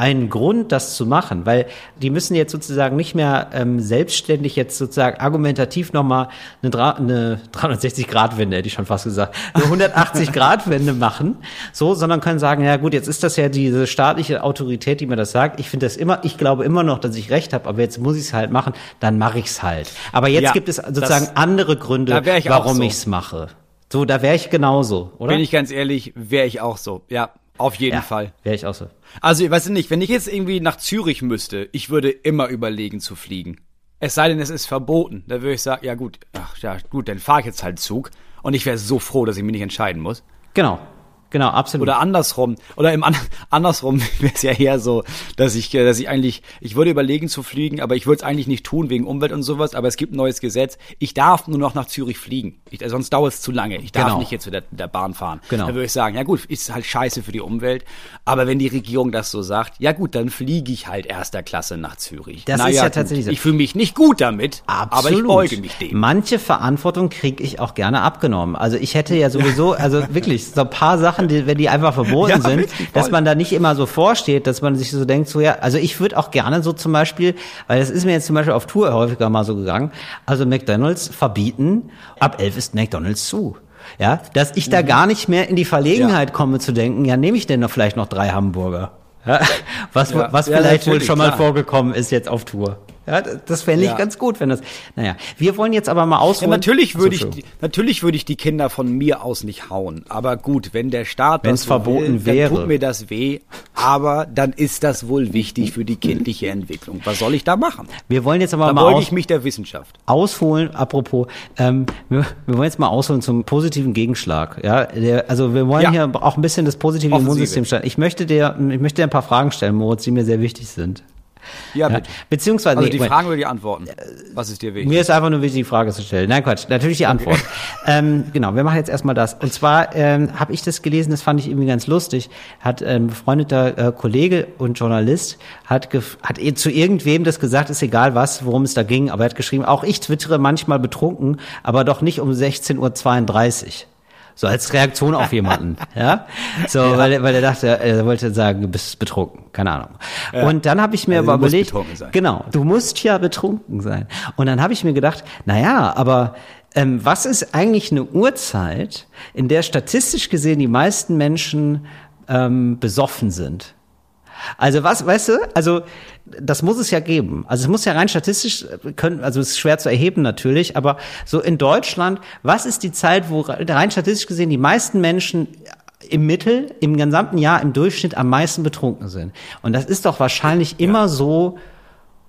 einen Grund, das zu machen, weil die müssen jetzt sozusagen nicht mehr ähm, selbstständig jetzt sozusagen argumentativ nochmal eine, Dra eine 360-Grad-Wende, hätte ich schon fast gesagt, eine 180-Grad-Wende machen, so, sondern können sagen, ja gut, jetzt ist das ja diese staatliche Autorität, die mir das sagt. Ich finde das immer, ich glaube immer noch, dass ich recht habe, aber jetzt muss ich es halt machen, dann mache ich es halt. Aber jetzt Ja, gibt es sozusagen das- andere Gründe, ich warum so. ich es mache. So, da wäre ich genauso, oder? Bin ich ganz ehrlich, wäre ich auch so. Ja, auf jeden ja, Fall. Wäre ich auch so. Also, ich weiß nicht, wenn ich jetzt irgendwie nach Zürich müsste, ich würde immer überlegen zu fliegen. Es sei denn, es ist verboten. Da würde ich sagen, ja gut, ach ja gut, dann fahre ich jetzt halt Zug. Und ich wäre so froh, dass ich mich nicht entscheiden muss. Genau. Genau, absolut. Oder andersrum. Oder im An andersrum wäre es ja eher so, dass ich, äh, dass ich eigentlich, ich würde überlegen zu fliegen, aber ich würde es eigentlich nicht tun wegen Umwelt und sowas. Aber es gibt ein neues Gesetz. Ich darf nur noch nach Zürich fliegen. Ich, sonst dauert es zu lange. Ich darf Genau. nicht jetzt mit der, der Bahn fahren. Genau. Dann würde ich sagen, ja gut, ist halt scheiße für die Umwelt. Aber wenn die Regierung das so sagt, ja gut, dann fliege ich halt erster Klasse nach Zürich. Das ist ja tatsächlich so. Ich fühle mich nicht gut damit, aber ich beuge mich dem. Manche Verantwortung kriege ich auch gerne abgenommen. Also ich hätte ja sowieso, also wirklich, so ein paar Sachen, die, wenn die einfach verboten Ja, sind, wirklich, dass man da nicht immer so vorsteht, dass man sich so denkt, so ja, also ich würde auch gerne so zum Beispiel, weil das ist mir jetzt zum Beispiel auf Tour häufiger mal so gegangen, also McDonalds verbieten, ab elf ist McDonalds zu. Ja, dass ich Mhm. da gar nicht mehr in die Verlegenheit komme zu denken, ja, nehme ich denn noch vielleicht noch drei Hamburger? Ja, was Ja. was Ja, vielleicht wohl schon mal klar. vorgekommen ist jetzt auf Tour. Ja, das fände ich Ja. ganz gut, wenn das. Naja, wir wollen jetzt aber mal Ja, ausholen. natürlich würde so, ich, die- natürlich würde ich die Kinder von mir aus nicht hauen. Aber gut, wenn der Staat Wenn's das so verboten will, wäre. tut mir das weh. Aber dann ist das wohl wichtig für die kindliche Entwicklung. Was soll ich da machen? Wir wollen jetzt aber Da mal aus, ich mich der Wissenschaft. ausholen, apropos, ähm, wir, wir wollen jetzt mal ausholen zum positiven Gegenschlag. Ja, der, also wir wollen Ja. hier auch ein bisschen das positive Offensive. Immunsystem stellen. Ich möchte dir, ich möchte dir ein paar Fragen stellen, Moritz, die mir sehr wichtig sind. Ja, Ja, bitte. beziehungsweise, Also nee, die Moment. Fragen oder die Antworten? Was ist dir wichtig? Mir ist einfach nur wichtig, die Frage zu stellen. Nein, Quatsch, natürlich die Antwort. ähm, genau, wir machen jetzt erstmal das. Und zwar ähm, habe ich das gelesen, das fand ich irgendwie ganz lustig. Hat ein befreundeter äh, Kollege und Journalist hat, hat eh zu irgendwem das gesagt, ist egal was, worum es da ging, aber er hat geschrieben, auch ich twittere manchmal betrunken, aber doch nicht um 16.32 Uhr. So als Reaktion auf jemanden, ja. So, weil, er- weil er dachte, er wollte sagen, du bist betrunken, keine Ahnung. Und dann habe ich mir Also aber du musst überlegt, betrunken sein. genau, du musst ja betrunken sein. Und dann habe ich mir gedacht, na ja, aber ähm, was ist eigentlich eine Uhrzeit, in der statistisch gesehen die meisten Menschen ähm, besoffen sind? Also was, weißt du, also das muss es ja geben. Also es muss ja rein statistisch äh, können, also es ist schwer zu erheben natürlich, aber so in Deutschland, was ist die Zeit, wo rein statistisch gesehen die meisten Menschen im Mittel, im gesamten Jahr im Durchschnitt am meisten betrunken sind? Und das ist doch wahrscheinlich immer so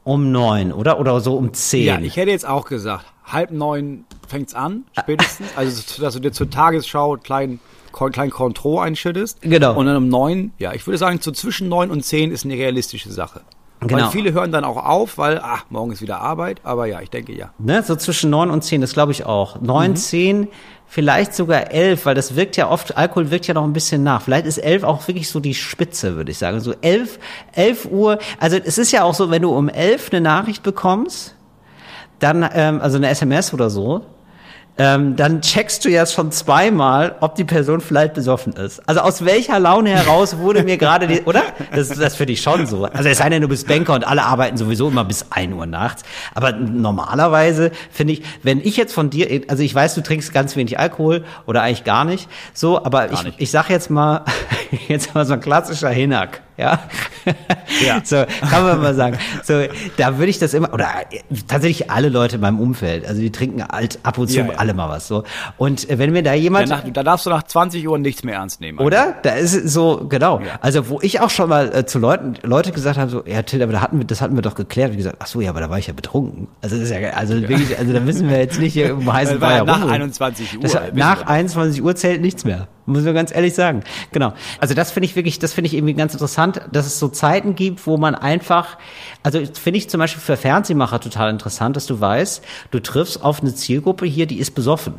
um neun, oder? Oder so um zehn. Ja, ich hätte jetzt auch gesagt, halb neun fängt's an, spätestens. Also, dass du dir zur Tagesschau klein, klein Kontro einschüttest. Genau. Und dann um neun, ja, ich würde sagen, so zwischen neun und zehn ist eine realistische Sache. Genau. Weil viele hören dann auch auf, weil, ach, morgen ist wieder Arbeit. Aber ja, ich denke ja. Ne, so zwischen neun und zehn, das glaube ich auch. Neun, zehn, vielleicht sogar elf, weil das wirkt ja oft, Alkohol wirkt ja noch ein bisschen nach. Vielleicht ist elf auch wirklich so die Spitze, würde ich sagen. So elf, elf Uhr. Also es ist ja auch so, wenn du um elf eine Nachricht bekommst, dann, ähm, also eine SMS oder so, ähm, dann checkst du ja schon zweimal, ob die Person vielleicht besoffen ist. Also aus welcher Laune heraus wurde mir gerade die, oder? Das, das finde ich schon so. Also es sei denn, du bist Banker und alle arbeiten sowieso immer bis ein Uhr nachts. Aber normalerweise finde ich, wenn ich jetzt von dir, also ich weiß, du trinkst ganz wenig Alkohol oder eigentlich gar nicht, so, aber ich, nicht. ich sag jetzt mal, jetzt mal so ein klassischer Hinak, ja? Ja. So, kann man mal sagen. So, da würde ich das immer, oder tatsächlich alle Leute in meinem Umfeld, also die trinken alt, ab und zu Ja, ja. alle mal was, so. Und äh, wenn mir da jemand, Danach, da darfst du nach 20 Uhr nichts mehr ernst nehmen. oder? Da ist es so, genau. Ja. Also, wo ich auch schon mal äh, zu Leuten, Leute gesagt habe, so, ja, Till, aber da hatten wir, das hatten wir doch geklärt. Wie gesagt, ach so, ja, aber da war ich ja betrunken. Also, das ist ja, also wirklich, also da müssen wir jetzt nicht hier um heißen Das war ja Feuer nach rumreden. 21 Uhr, Das, nach wir. 21 Uhr zählt nichts mehr. Muss man ganz ehrlich sagen. Genau. Also das finde ich wirklich, das finde ich irgendwie ganz interessant, dass es so Zeiten gibt, wo man einfach, also finde ich zum Beispiel für Fernsehmacher total interessant, dass du weißt, du triffst auf eine Zielgruppe hier, die ist besoffen.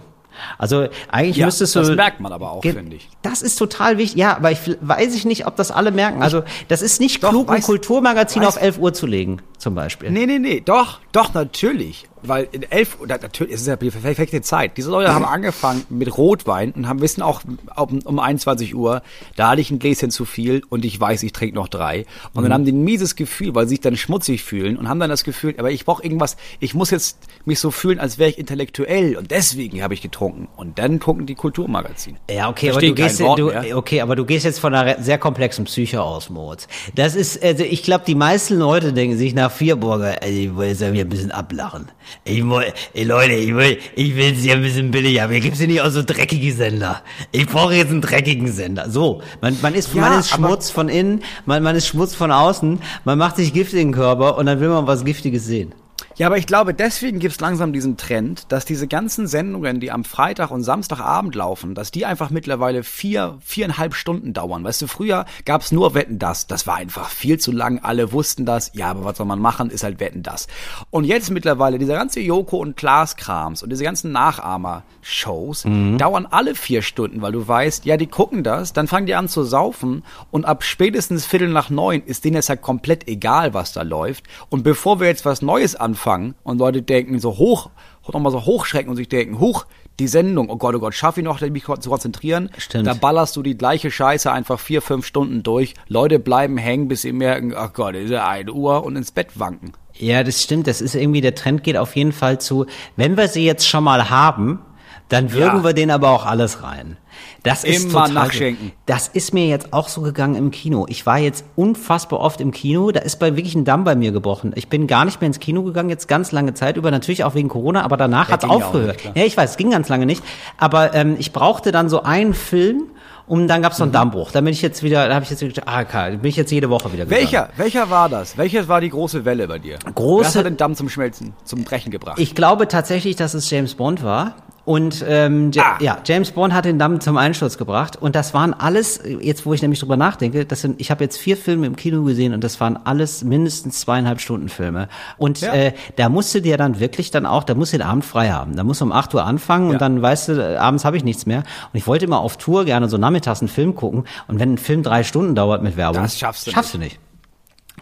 Also eigentlich Ja, müsstest du. das merkt man aber auch, finde ich. Das ist total wichtig. Ja, aber ich weiß ich nicht, ob das alle merken. Also das ist nicht Doch, klug, ein weiß- Kulturmagazin weiß- auf 11 Uhr zu legen, zum Beispiel. Nee, nee, nee, doch, doch, natürlich. Weil in elf, natürlich, es ist ja die perfekte Zeit. Diese Leute haben angefangen mit Rotwein und haben wissen auch um, um 21 Uhr, da hatte ich ein Gläschen zu viel und ich weiß, ich trinke noch drei. Und dann haben die ein mieses Gefühl, weil sie sich dann schmutzig fühlen und haben dann das Gefühl, aber ich brauche irgendwas, ich muss jetzt mich so fühlen, als wäre ich intellektuell und deswegen habe ich getrunken. Und dann gucken die Kulturmagazine. Ja, okay, aber du gehst, Wort du, mehr. okay, aber du gehst jetzt von einer sehr komplexen Psyche aus, Moritz. Das ist, also ich glaube, die meisten Leute denken sich nach vier Burger, ey, ich will jetzt wieder ein bisschen ablachen. Ich will, ey Leute, ich will, ich will es ja ein bisschen billiger, aber hier gibt's ja nicht auch so dreckige Sender. Ich brauche jetzt einen dreckigen Sender. So, man, man ist, Ja, man ist Schmutz von innen, man, man ist Schmutz von außen, man macht sich Gift in den Körper und dann will man was Giftiges sehen. Ja, aber ich glaube, deswegen gibt's langsam diesen Trend, dass diese ganzen Sendungen, die am Freitag und Samstagabend laufen, dass die einfach mittlerweile vier, viereinhalb Stunden dauern. Weißt du, früher gab's nur Wetten das. Das war einfach viel zu lang. Alle wussten das. Ja, aber was soll man machen? Ist halt Wetten das. Und jetzt mittlerweile dieser ganze Joko und Klaas Krams und diese ganzen Nachahmer-Shows dauern alle vier Stunden, weil du weißt, ja, die gucken das, dann fangen die an zu saufen und ab spätestens Viertel nach neun ist denen jetzt halt komplett egal, was da läuft. Und bevor wir jetzt was Neues anfangen und Leute denken so hoch, nochmal so hochschrecken und sich denken, huch, die Sendung, oh Gott, oh Gott, schaffe ich noch, mich zu konzentrieren? Stimmt. Da ballerst du die gleiche Scheiße einfach vier, fünf Stunden durch. Leute bleiben hängen, bis sie merken, ach Gott, ist ja ein Uhr und ins Bett wanken. Ja, das stimmt. Das ist irgendwie, der Trend geht auf jeden Fall zu, wenn wir sie jetzt schon mal haben, dann würgen Ja. wir den aber auch alles rein. Das ist Immer total nachschenken. Das ist mir jetzt auch so gegangen im Kino. Ich war jetzt unfassbar oft im Kino. Da ist bei wirklich ein Damm bei mir gebrochen. Ich bin gar nicht mehr ins Kino gegangen, jetzt ganz lange Zeit über. Natürlich auch wegen Corona, aber danach ja auch aufgehört. nicht, klar. Ja, ich weiß, es ging ganz lange nicht. Aber ähm, ich brauchte dann so einen Film und dann gab's so einen Mhm. Dammbruch. Da bin ich jetzt wieder, da habe ich jetzt gedacht, ah, okay, bin ich jetzt jede Woche wieder gegangen. Welcher? Welcher war das? Welches war die große Welle bei dir? Große- Was hat den Damm zum Schmelzen, zum Brechen gebracht? Ich glaube tatsächlich, dass es James Bond war. Und ähm, Ja- Ah. ja, James Bond hat den Damm zum Einsturz gebracht. Und das waren alles, jetzt wo ich nämlich drüber nachdenke, das sind, ich habe jetzt vier Filme im Kino gesehen und das waren alles mindestens zweieinhalb Stunden Filme. Und Ja. äh, da musst du dir dann wirklich dann auch, da musst du den Abend frei haben. Da musst du um 8 Uhr anfangen Ja. und dann weißt du, abends habe ich nichts mehr. Und ich wollte immer auf Tour gerne so nachmittags einen Film gucken. Und wenn ein Film drei Stunden dauert mit Werbung, Das schaffst du schaffst du nicht.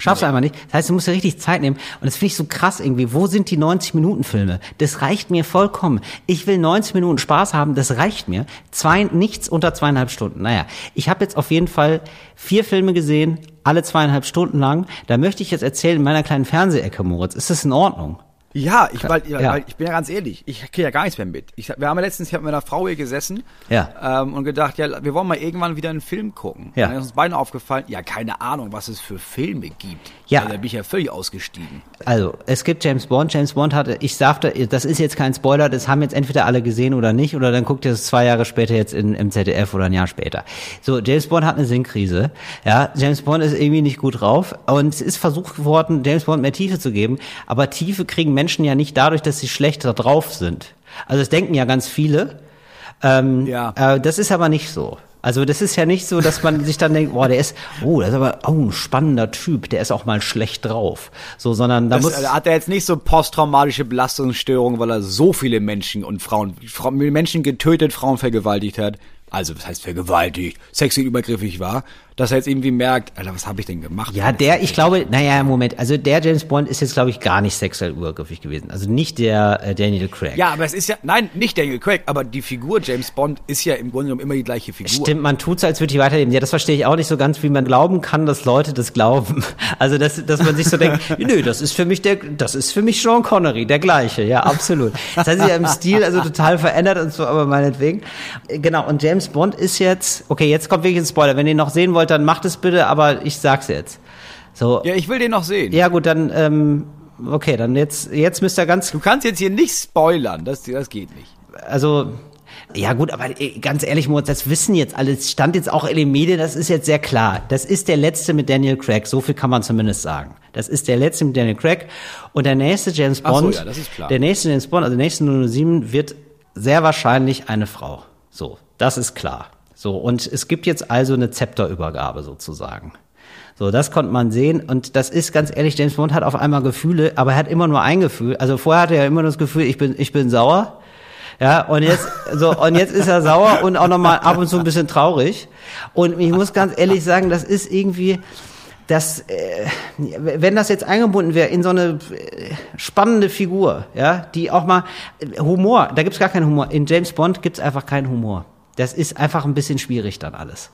Schaffst du einfach nicht. Das heißt, du musst dir richtig Zeit nehmen. Und das finde ich so krass irgendwie. Wo sind die 90-Minuten-Filme? Das reicht mir vollkommen. Ich will 90 Minuten Spaß haben, das reicht mir. Zwei, nichts unter zweieinhalb Stunden. Naja, ich habe jetzt auf jeden Fall vier Filme gesehen, alle zweieinhalb Stunden lang. Da möchte ich jetzt erzählen in meiner kleinen Fernsehecke, Moritz. Ist das in Ordnung? Ja, ich, weil, Ja. weil ich bin ja ganz ehrlich, ich kriege ja gar nichts mehr mit. Ich, wir haben ja letztens, ich habe mit einer Frau hier gesessen Ja. ähm, und gedacht, ja, wir wollen mal irgendwann wieder einen Film gucken. Ja. Und dann ist uns beiden aufgefallen, ja, keine Ahnung, was es für Filme gibt. Ja. Also, da bin ich ja völlig ausgestiegen. Also, es gibt James Bond. James Bond hatte, ich sagte, das ist jetzt kein Spoiler, das haben jetzt entweder alle gesehen oder nicht, oder dann guckt ihr es zwei Jahre später jetzt in, im ZDF oder ein Jahr später. So, James Bond hat eine Sinnkrise. Ja, James Bond ist irgendwie nicht gut drauf und es ist versucht worden, James Bond mehr Tiefe zu geben, aber Tiefe kriegen Menschen ja nicht dadurch, dass sie schlechter drauf sind. Also, das denken ja ganz viele. Ähm, Ja. äh, das ist aber nicht so. Also das ist ja nicht so, dass man sich dann denkt, boah, der ist, oh, das ist aber oh, ein spannender Typ, der ist auch mal schlecht drauf. So, sondern da Das, muss äh, hat er jetzt nicht so posttraumatische Belastungsstörungen, weil er so viele Menschen und Frauen, Frauen Menschen getötet, Frauen vergewaltigt hat. Also, was heißt vergewaltigt? Sexuell übergriffig war, dass er jetzt irgendwie merkt, Alter, was habe ich denn gemacht? Ja, der, ich glaube, naja, Moment, also der James Bond ist jetzt, glaube ich, gar nicht sexuell übergriffig gewesen. Also nicht der äh, Daniel Craig. Ja, aber es ist ja, nein, nicht Daniel Craig, aber die Figur James Bond ist ja im Grunde genommen immer die gleiche Figur. Stimmt, man tut's, als würde ich weiterleben. Ja, das verstehe ich auch nicht so ganz, wie man glauben kann, dass Leute das glauben. Also, dass, dass man sich so denkt, nö, das ist für mich der, das ist für mich Sean Connery, der gleiche, ja, absolut. Das hat sich ja im Stil also total verändert und so, aber meinetwegen. Genau, und James Bond ist jetzt, okay, jetzt kommt wirklich ein Spoiler. Wenn ihr noch sehen wollt, dann macht es bitte, aber ich sag's jetzt. So, Ja, ich will den noch sehen. ja gut, dann, ähm, okay, dann jetzt, jetzt müsst ihr ganz Du kannst jetzt hier nicht spoilern, das, das geht nicht. also ja gut, aber äh, ganz ehrlich, Moritz, das wissen jetzt alle. Es stand jetzt auch in den Medien, das ist jetzt sehr klar. Das ist der letzte mit Daniel Craig, so viel kann man zumindest sagen. Das ist der letzte mit Daniel Craig und der nächste James Ach so, Bond, ja, das ist klar. der nächste James Bond, also der nächste 007 wird sehr wahrscheinlich eine Frau. So, das ist klar. So und es gibt jetzt also eine Zepterübergabe sozusagen. So, das konnte man sehen und das ist ganz ehrlich, James Bond hat auf einmal Gefühle, aber er hat immer nur ein Gefühl. Also vorher hatte er immer das Gefühl, ich bin ich bin sauer. Ja, und jetzt, so, und jetzt ist er sauer und auch nochmal ab und zu ein bisschen traurig. Und ich muss ganz ehrlich sagen, das ist irgendwie, das, äh, wenn das jetzt eingebunden wäre in so eine äh, spannende Figur, ja, die auch mal, äh, Humor, da gibt's gar keinen Humor. In James Bond gibt's einfach keinen Humor. Das ist einfach ein bisschen schwierig dann alles.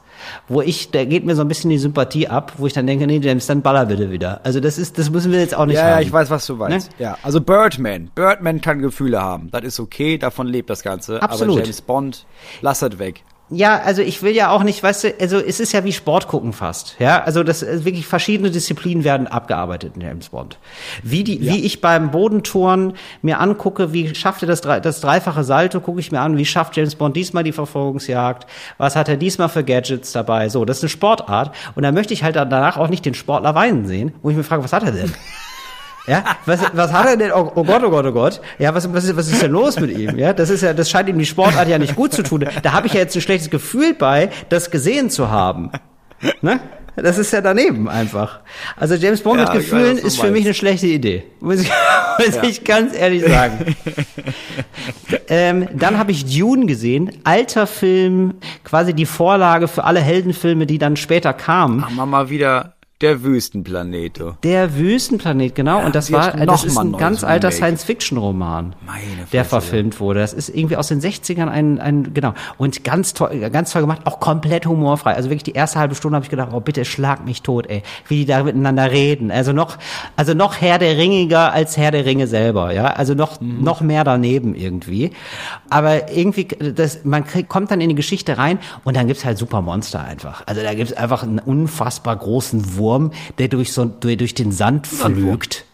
Wo ich, da geht mir so ein bisschen die Sympathie ab, wo ich dann denke, nee, James, dann baller bitte wieder. Also das ist, das müssen wir jetzt auch nicht Ja, haben. ja, ich weiß, was du meinst. Ne? Ja, also Birdman. Birdman kann Gefühle haben. Das ist okay, davon lebt das Ganze. Absolut. Aber James Bond, lass das weg. Ja, also ich will ja auch nicht, weißt du, also es ist ja wie Sport gucken fast. Ja, also das äh, wirklich verschiedene Disziplinen werden abgearbeitet in James Bond. Wie die, wie ich beim Bodentouren mir angucke, wie schafft er das, das dreifache Salto, gucke ich mir an, wie schafft James Bond diesmal die Verfolgungsjagd, was hat er diesmal für Gadgets dabei, so, das ist eine Sportart und da möchte ich halt danach auch nicht den Sportler weinen sehen, wo ich mir frage, was hat er denn? Ja, was, was hat er denn? Oh, oh Gott, oh Gott, oh Gott. Ja, was, was, ist, was ist denn los mit ihm? Ja, das ist ja, das scheint ihm die Sportart ja nicht gut zu tun. Da habe ich ja jetzt ein schlechtes Gefühl bei, das gesehen zu haben. Ne? Das ist ja daneben einfach. Also James Bond Ja, mit weiß, Gefühlen du ist für mich meinst. eine schlechte Idee. Muss ich, muss ich ganz ehrlich sagen. ähm, dann habe ich Dune gesehen. Alter Film, quasi die Vorlage für alle Heldenfilme, die dann später kamen. Haben wir mal wieder Der Wüstenplanet. Der Wüstenplanet, genau. und das war, noch das ist ein ganz alter. Science-Fiction-Roman, der verfilmt wurde. Das ist irgendwie aus den 60ern ein, ein, genau. Und ganz toll, ganz toll gemacht, auch komplett humorfrei. Also wirklich die erste halbe Stunde habe ich gedacht, oh bitte schlag mich tot, ey. Wie die da miteinander reden. Also noch, also noch Herr der Ringiger als Herr der Ringe selber, ja. Also noch, Mhm. noch mehr daneben irgendwie. Aber irgendwie, das, man kriegt, kommt dann in die Geschichte rein und dann gibt's halt super Monster einfach. Also da gibt's einfach einen unfassbar großen Wurm, der durch so, durch, durch den Sand flügt.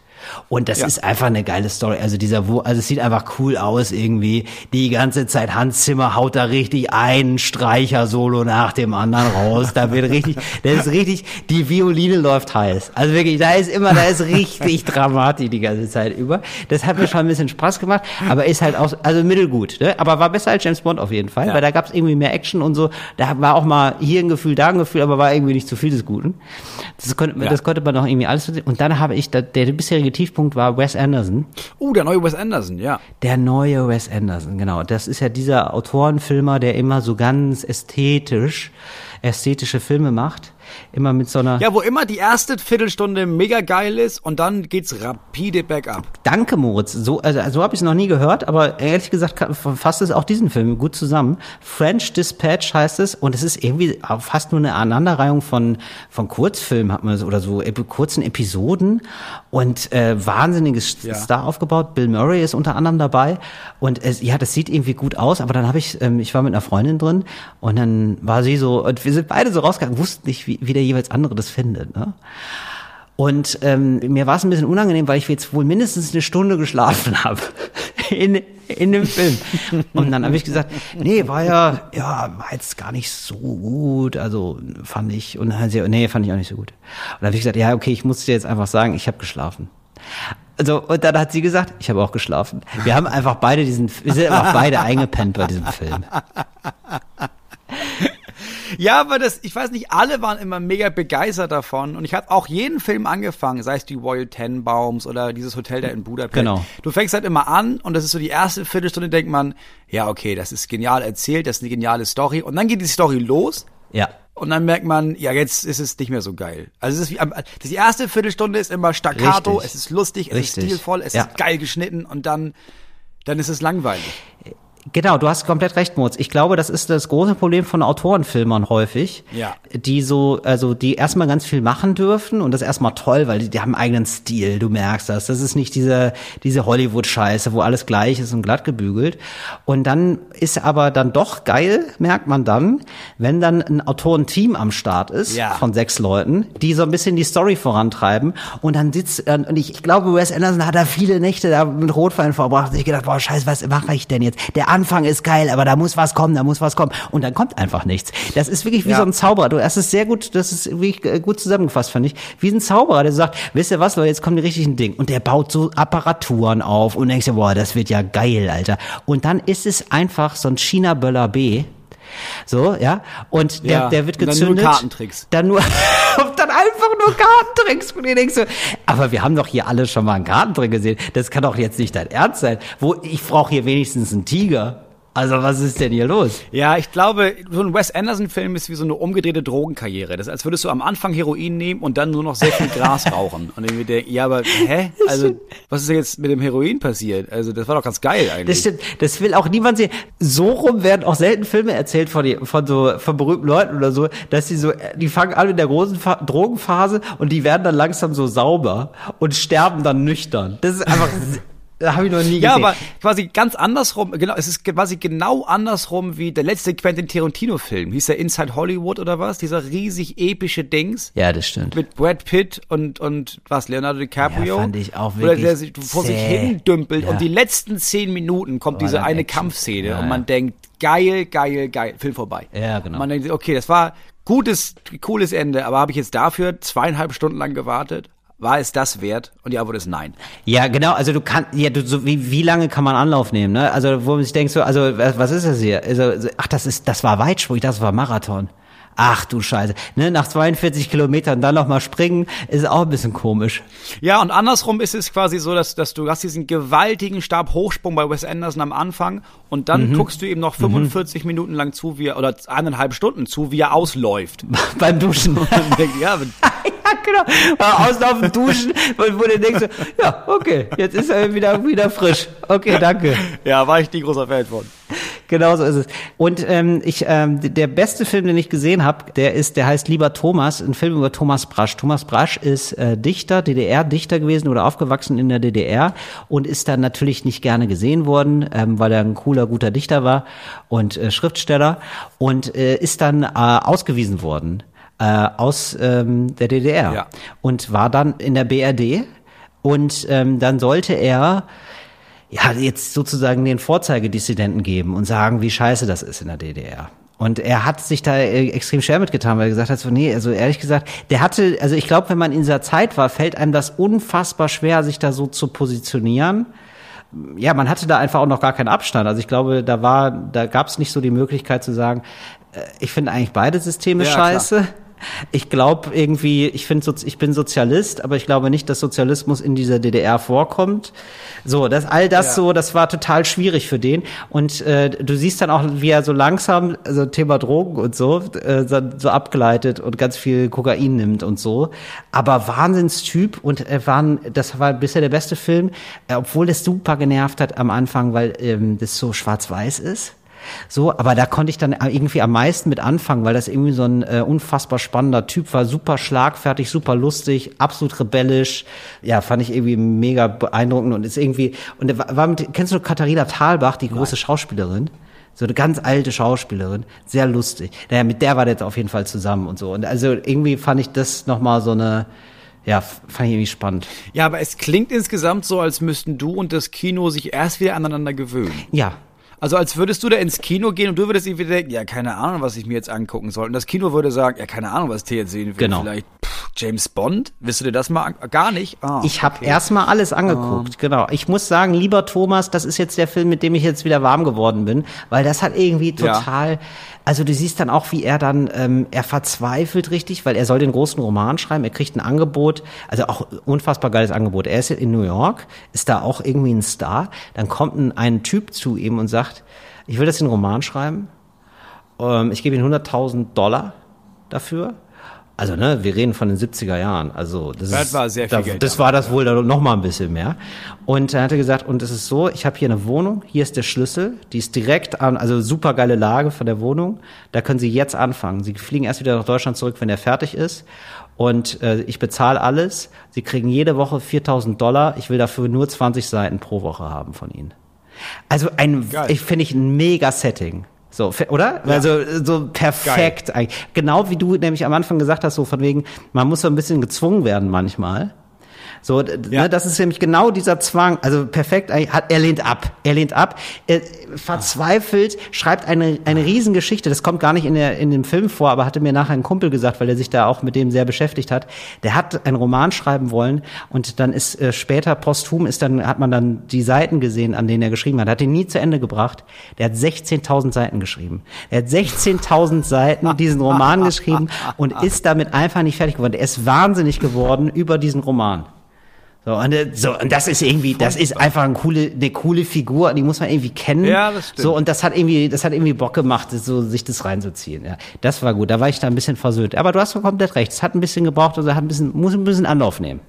Und das Ja. ist einfach eine geile Story. Also dieser, Wur- also es sieht einfach cool aus irgendwie. Die ganze Zeit Hans Zimmer haut da richtig ein Streicher-Solo nach dem anderen raus. Da wird richtig, das ist richtig, die Violine läuft heiß. Also wirklich, da ist immer, da ist richtig Dramatik die ganze Zeit über. Das hat mir schon ein bisschen Spaß gemacht, aber ist halt auch, also mittelgut, ne? Aber war besser als James Bond auf jeden Fall, Ja. weil da gab es irgendwie mehr Action und so. Da war auch mal hier ein Gefühl, da ein Gefühl, aber war irgendwie nicht zu viel des Guten. Das konnte, Ja. das konnte man noch irgendwie alles. Und dann habe ich, der, der bisherige Tiefpunkt war Wes Anderson. Uh, der neue Wes Anderson, ja. Der neue Wes Anderson, genau. Das ist ja dieser Autorenfilmer, der immer so ganz ästhetisch, ästhetische Filme macht. Immer mit so einer, Ja, wo immer die erste Viertelstunde mega geil ist und dann geht's rapide bergab. Danke, Moritz. So, also, so habe ich es noch nie gehört, aber ehrlich gesagt fasst es auch diesen Film gut zusammen. French Dispatch heißt es und es ist irgendwie fast nur eine Aneinanderreihung von, von Kurzfilmen hat man so, oder so kurzen Episoden und äh, wahnsinniges Ja. Star aufgebaut. Bill Murray ist unter anderem dabei und es, ja, das sieht irgendwie gut aus, aber dann habe ich, ähm, ich war mit einer Freundin drin und dann war sie so, und wir sind beide so rausgegangen, wussten nicht, wie, wie der jeweils andere das findet. Ne? Und ähm, mir war es ein bisschen unangenehm, weil ich jetzt wohl mindestens eine Stunde geschlafen habe in, in dem Film. Und dann habe ich gesagt, nee, war ja, ja, war jetzt gar nicht so gut. Also fand ich, und dann hat sie, nee, fand ich auch nicht so gut. Und dann habe ich gesagt, ja, okay, ich muss dir jetzt einfach sagen, ich habe geschlafen. Also, und dann hat sie gesagt, ich habe auch geschlafen. Wir haben einfach beide diesen, wir sind einfach beide eingepennt bei diesem Film. Ja, aber das, ich weiß nicht, alle waren immer mega begeistert davon und ich habe auch jeden Film angefangen, sei es die Royal Tenenbaums oder dieses Hotel da in Budapest. Genau. Du fängst halt immer an und das ist so die erste Viertelstunde, denkt man, ja, okay, das ist genial erzählt, das ist eine geniale Story und dann geht die Story los Ja. und dann merkt man, ja, jetzt ist es nicht mehr so geil. Also es ist wie, das die erste Viertelstunde ist immer staccato, Richtig. es ist lustig, es Richtig. ist stilvoll, es Ja. ist geil geschnitten und dann, dann ist es langweilig. Genau, du hast komplett recht, Moritz. Ich glaube, das ist das große Problem von Autorenfilmern häufig. Ja. Die so, also die erstmal ganz viel machen dürfen und das ist erstmal toll, weil die, die haben einen eigenen Stil, du merkst das. Das ist nicht diese, diese Hollywood-Scheiße, wo alles gleich ist und glatt gebügelt. Und dann ist aber dann doch geil, merkt man dann, wenn dann ein Autorenteam am Start ist Ja. von sechs Leuten, die so ein bisschen die Story vorantreiben und dann sitzt, und ich, ich glaube, Wes Anderson hat da viele Nächte da mit Rotwein verbracht und ich gedacht, boah, scheiße, was mache ich denn jetzt? Der Anfang ist geil, aber da muss was kommen, da muss was kommen. Und dann kommt einfach nichts. Das ist wirklich wie Ja. so ein Zauberer. Du, das ist sehr gut, das ist wirklich äh, gut zusammengefasst, fand ich. Wie ein Zauberer, der sagt, wisst ihr was, Leute, jetzt kommen die richtigen Dinge. Und der baut so Apparaturen auf und denkst dir, boah, das wird ja geil, Alter. Und dann ist es einfach so ein China-Böller B. So, ja. Und der, Ja, der wird und dann gezündet. nur Kartentricks. Dann nur, dann einfach nur Kartentricks. Und ich denkst so, aber wir haben doch hier alle schon mal einen Kartentrick gesehen. Das kann doch jetzt nicht dein Ernst sein. Wo, ich brauche hier wenigstens einen Tiger. Also was ist denn hier los? Ja, ich glaube, so ein Wes Anderson-Film ist wie so eine umgedrehte Drogenkarriere. Das ist, als würdest du am Anfang Heroin nehmen und dann nur noch sehr viel Gras rauchen. Und irgendwie der, ja, aber hä? Also, was ist denn jetzt mit dem Heroin passiert? Also, das war doch ganz geil eigentlich. Das stimmt, das will auch niemand sehen. So rum werden auch selten Filme erzählt von, die, von so von berühmten Leuten oder so, dass die so, die fangen an in der großen Fa Drogenphase und die werden dann langsam so sauber und sterben dann nüchtern. Das ist einfach, da habe ich noch nie ja, gesehen. aber quasi ganz andersrum, genau, es ist quasi genau andersrum wie der letzte Quentin Tarantino-Film. Hieß der Inside Hollywood oder was? Dieser riesig epische Dings. ja, das stimmt. Mit Brad Pitt und, und was, Leonardo DiCaprio? Ja, fand ich auch Oder der wirklich sich vor sich zäh. hin dümpelt Ja. und die letzten zehn Minuten kommt diese dann eine Action. Kampfszene Ja, und man ja. denkt, geil, geil, geil, Film vorbei. Ja, genau. Man denkt, okay, das war gutes, cooles Ende, aber habe ich jetzt dafür zweieinhalb Stunden lang gewartet? War es das wert? Und die Antwort ist nein. Ja, genau, also du kannst, ja, du, so wie, wie lange kann man Anlauf nehmen, ne? Also, wo man sich denkt, so, also, was, was ist das hier? Also, so, ach, das ist, das war Weitsprung, das war Marathon. Ach du Scheiße. Ne, nach 42 Kilometern dann noch mal springen, ist auch ein bisschen komisch. Ja, und andersrum ist es quasi so, dass, dass du hast diesen gewaltigen Stabhochsprung bei Wes Anderson am Anfang und dann Mhm. guckst du ihm noch 45 Minuten lang zu, wie er, oder eineinhalb Stunden zu, wie er ausläuft. Beim Duschen. Und man denkt, ja, genau. Außen auf dem Duschen, wo, wo du denkst, so, ja, okay, jetzt ist er wieder, wieder frisch. Okay, danke. Ja, war ich nie großer Fan von. Genau so ist es. Und ähm, ich, ähm, der beste Film, den ich gesehen habe, der ist, der heißt Lieber Thomas, ein Film über Thomas Brasch. Thomas Brasch ist äh, Dichter, DDR-Dichter gewesen oder aufgewachsen in der DDR und ist dann natürlich nicht gerne gesehen worden, ähm, weil er ein cooler, guter Dichter war und äh, Schriftsteller und äh, ist dann äh, ausgewiesen worden äh, aus ähm, der DDR Ja. und war dann in der BRD und ähm, dann sollte er ja, jetzt sozusagen den Vorzeigedissidenten geben und sagen, wie scheiße das ist in der DDR. Und er hat sich da äh, extrem schwer mitgetan, weil er gesagt hat, so, nee, also ehrlich gesagt, der hatte, also ich glaube, wenn man in dieser Zeit war, fällt einem das unfassbar schwer, sich da so zu positionieren. Ja, man hatte da einfach auch noch gar keinen Abstand. Also ich glaube, da war, da gab es nicht so die Möglichkeit zu sagen, äh, ich finde eigentlich beide Systeme Ja, klar. Ich glaube irgendwie, ich finde, ich bin Sozialist, aber ich glaube nicht, dass Sozialismus in dieser DDR vorkommt. So, das all das Ja. so, das war total schwierig für den. Und äh, du siehst dann auch, wie er so langsam, also Thema Drogen und so, äh, so, abgleitet und ganz viel Kokain nimmt und so. Aber Wahnsinnstyp und er waren, das war bisher der beste Film, äh, obwohl das super genervt hat am Anfang, weil ähm, das so schwarz-weiß ist. So, aber da konnte ich dann irgendwie am meisten mit anfangen, weil das irgendwie so ein äh, unfassbar spannender Typ war, super schlagfertig, super lustig, absolut rebellisch. Ja, fand ich irgendwie mega beeindruckend und ist irgendwie und war war mit, kennst du Katharina Thalbach, die große Schauspielerin? So eine ganz alte Schauspielerin, sehr lustig. Naja, mit der war der jetzt auf jeden Fall zusammen und so. Und also irgendwie fand ich das nochmal so eine, ja, fand ich irgendwie spannend. Ja, aber es klingt insgesamt so, als müssten du und das Kino sich erst wieder aneinander gewöhnen. Ja, Also als würdest du da ins Kino gehen und du würdest irgendwie denken, ja, keine Ahnung, was ich mir jetzt angucken soll. Und das Kino würde sagen, ja, keine Ahnung, was ich jetzt sehen will. Genau. Vielleicht pff, James Bond? Willst du dir das mal Gar nicht? Ah, Ich habe okay. erstmal alles angeguckt, genau. Ich muss sagen, lieber Thomas, das ist jetzt der Film, mit dem ich jetzt wieder warm geworden bin, weil das hat irgendwie Ja. total, also du siehst dann auch, wie er dann, ähm, er verzweifelt richtig, weil er soll den großen Roman schreiben, er kriegt ein Angebot, also auch unfassbar geiles Angebot. Er ist in New York, ist da auch irgendwie ein Star, dann kommt ein, ein Typ zu ihm und sagt, ich will das in Roman schreiben, ähm, ich gebe ihm 100.000 Dollar dafür. Also, ne, wir reden von den 70er Jahren. Also, das, Das ist, war sehr viel da, Geld Das damals, war das wohl noch mal ein bisschen mehr. Und dann hat er gesagt, und es ist so, ich habe hier eine Wohnung, hier ist der Schlüssel, die ist direkt an, also super geile Lage von der Wohnung. Da können Sie jetzt anfangen. Sie fliegen erst wieder nach Deutschland zurück, wenn der fertig ist. Und äh, ich bezahle alles. Sie kriegen jede Woche 4000 Dollar. Ich will dafür nur 20 Seiten pro Woche haben von Ihnen. Also ein, ich finde ich ein mega Setting. So, oder? Also so perfekt eigentlich. Genau wie du nämlich am Anfang gesagt hast, so von wegen, man muss so ein bisschen gezwungen werden manchmal. So, Ja. ne, das ist nämlich genau dieser Zwang. Also perfekt, hat, er lehnt ab. Er lehnt ab, er verzweifelt, schreibt eine, eine Riesengeschichte. Das kommt gar nicht in, der, in dem Film vor, aber hatte mir nachher ein Kumpel gesagt, weil er sich da auch mit dem sehr beschäftigt hat. Der hat einen Roman schreiben wollen und dann ist äh, später posthum ist dann, hat man dann die Seiten gesehen, an denen er geschrieben hat. Hat ihn nie zu Ende gebracht. Der hat 16.000 Seiten geschrieben. Er hat 16.000 Seiten diesen Roman geschrieben und ist damit einfach nicht fertig geworden. Er ist wahnsinnig geworden über diesen Roman. So, und, äh, so, und das ist irgendwie, das ist einfach eine coole, eine coole Figur, die muss man irgendwie kennen. Ja, das stimmt. So, und das hat irgendwie, das hat irgendwie Bock gemacht, so, sich das reinzuziehen, ja. Das war gut, da war ich da ein bisschen versöhnt. Aber du hast komplett recht, es hat ein bisschen gebraucht, also hat ein bisschen, muss ein bisschen Anlauf nehmen.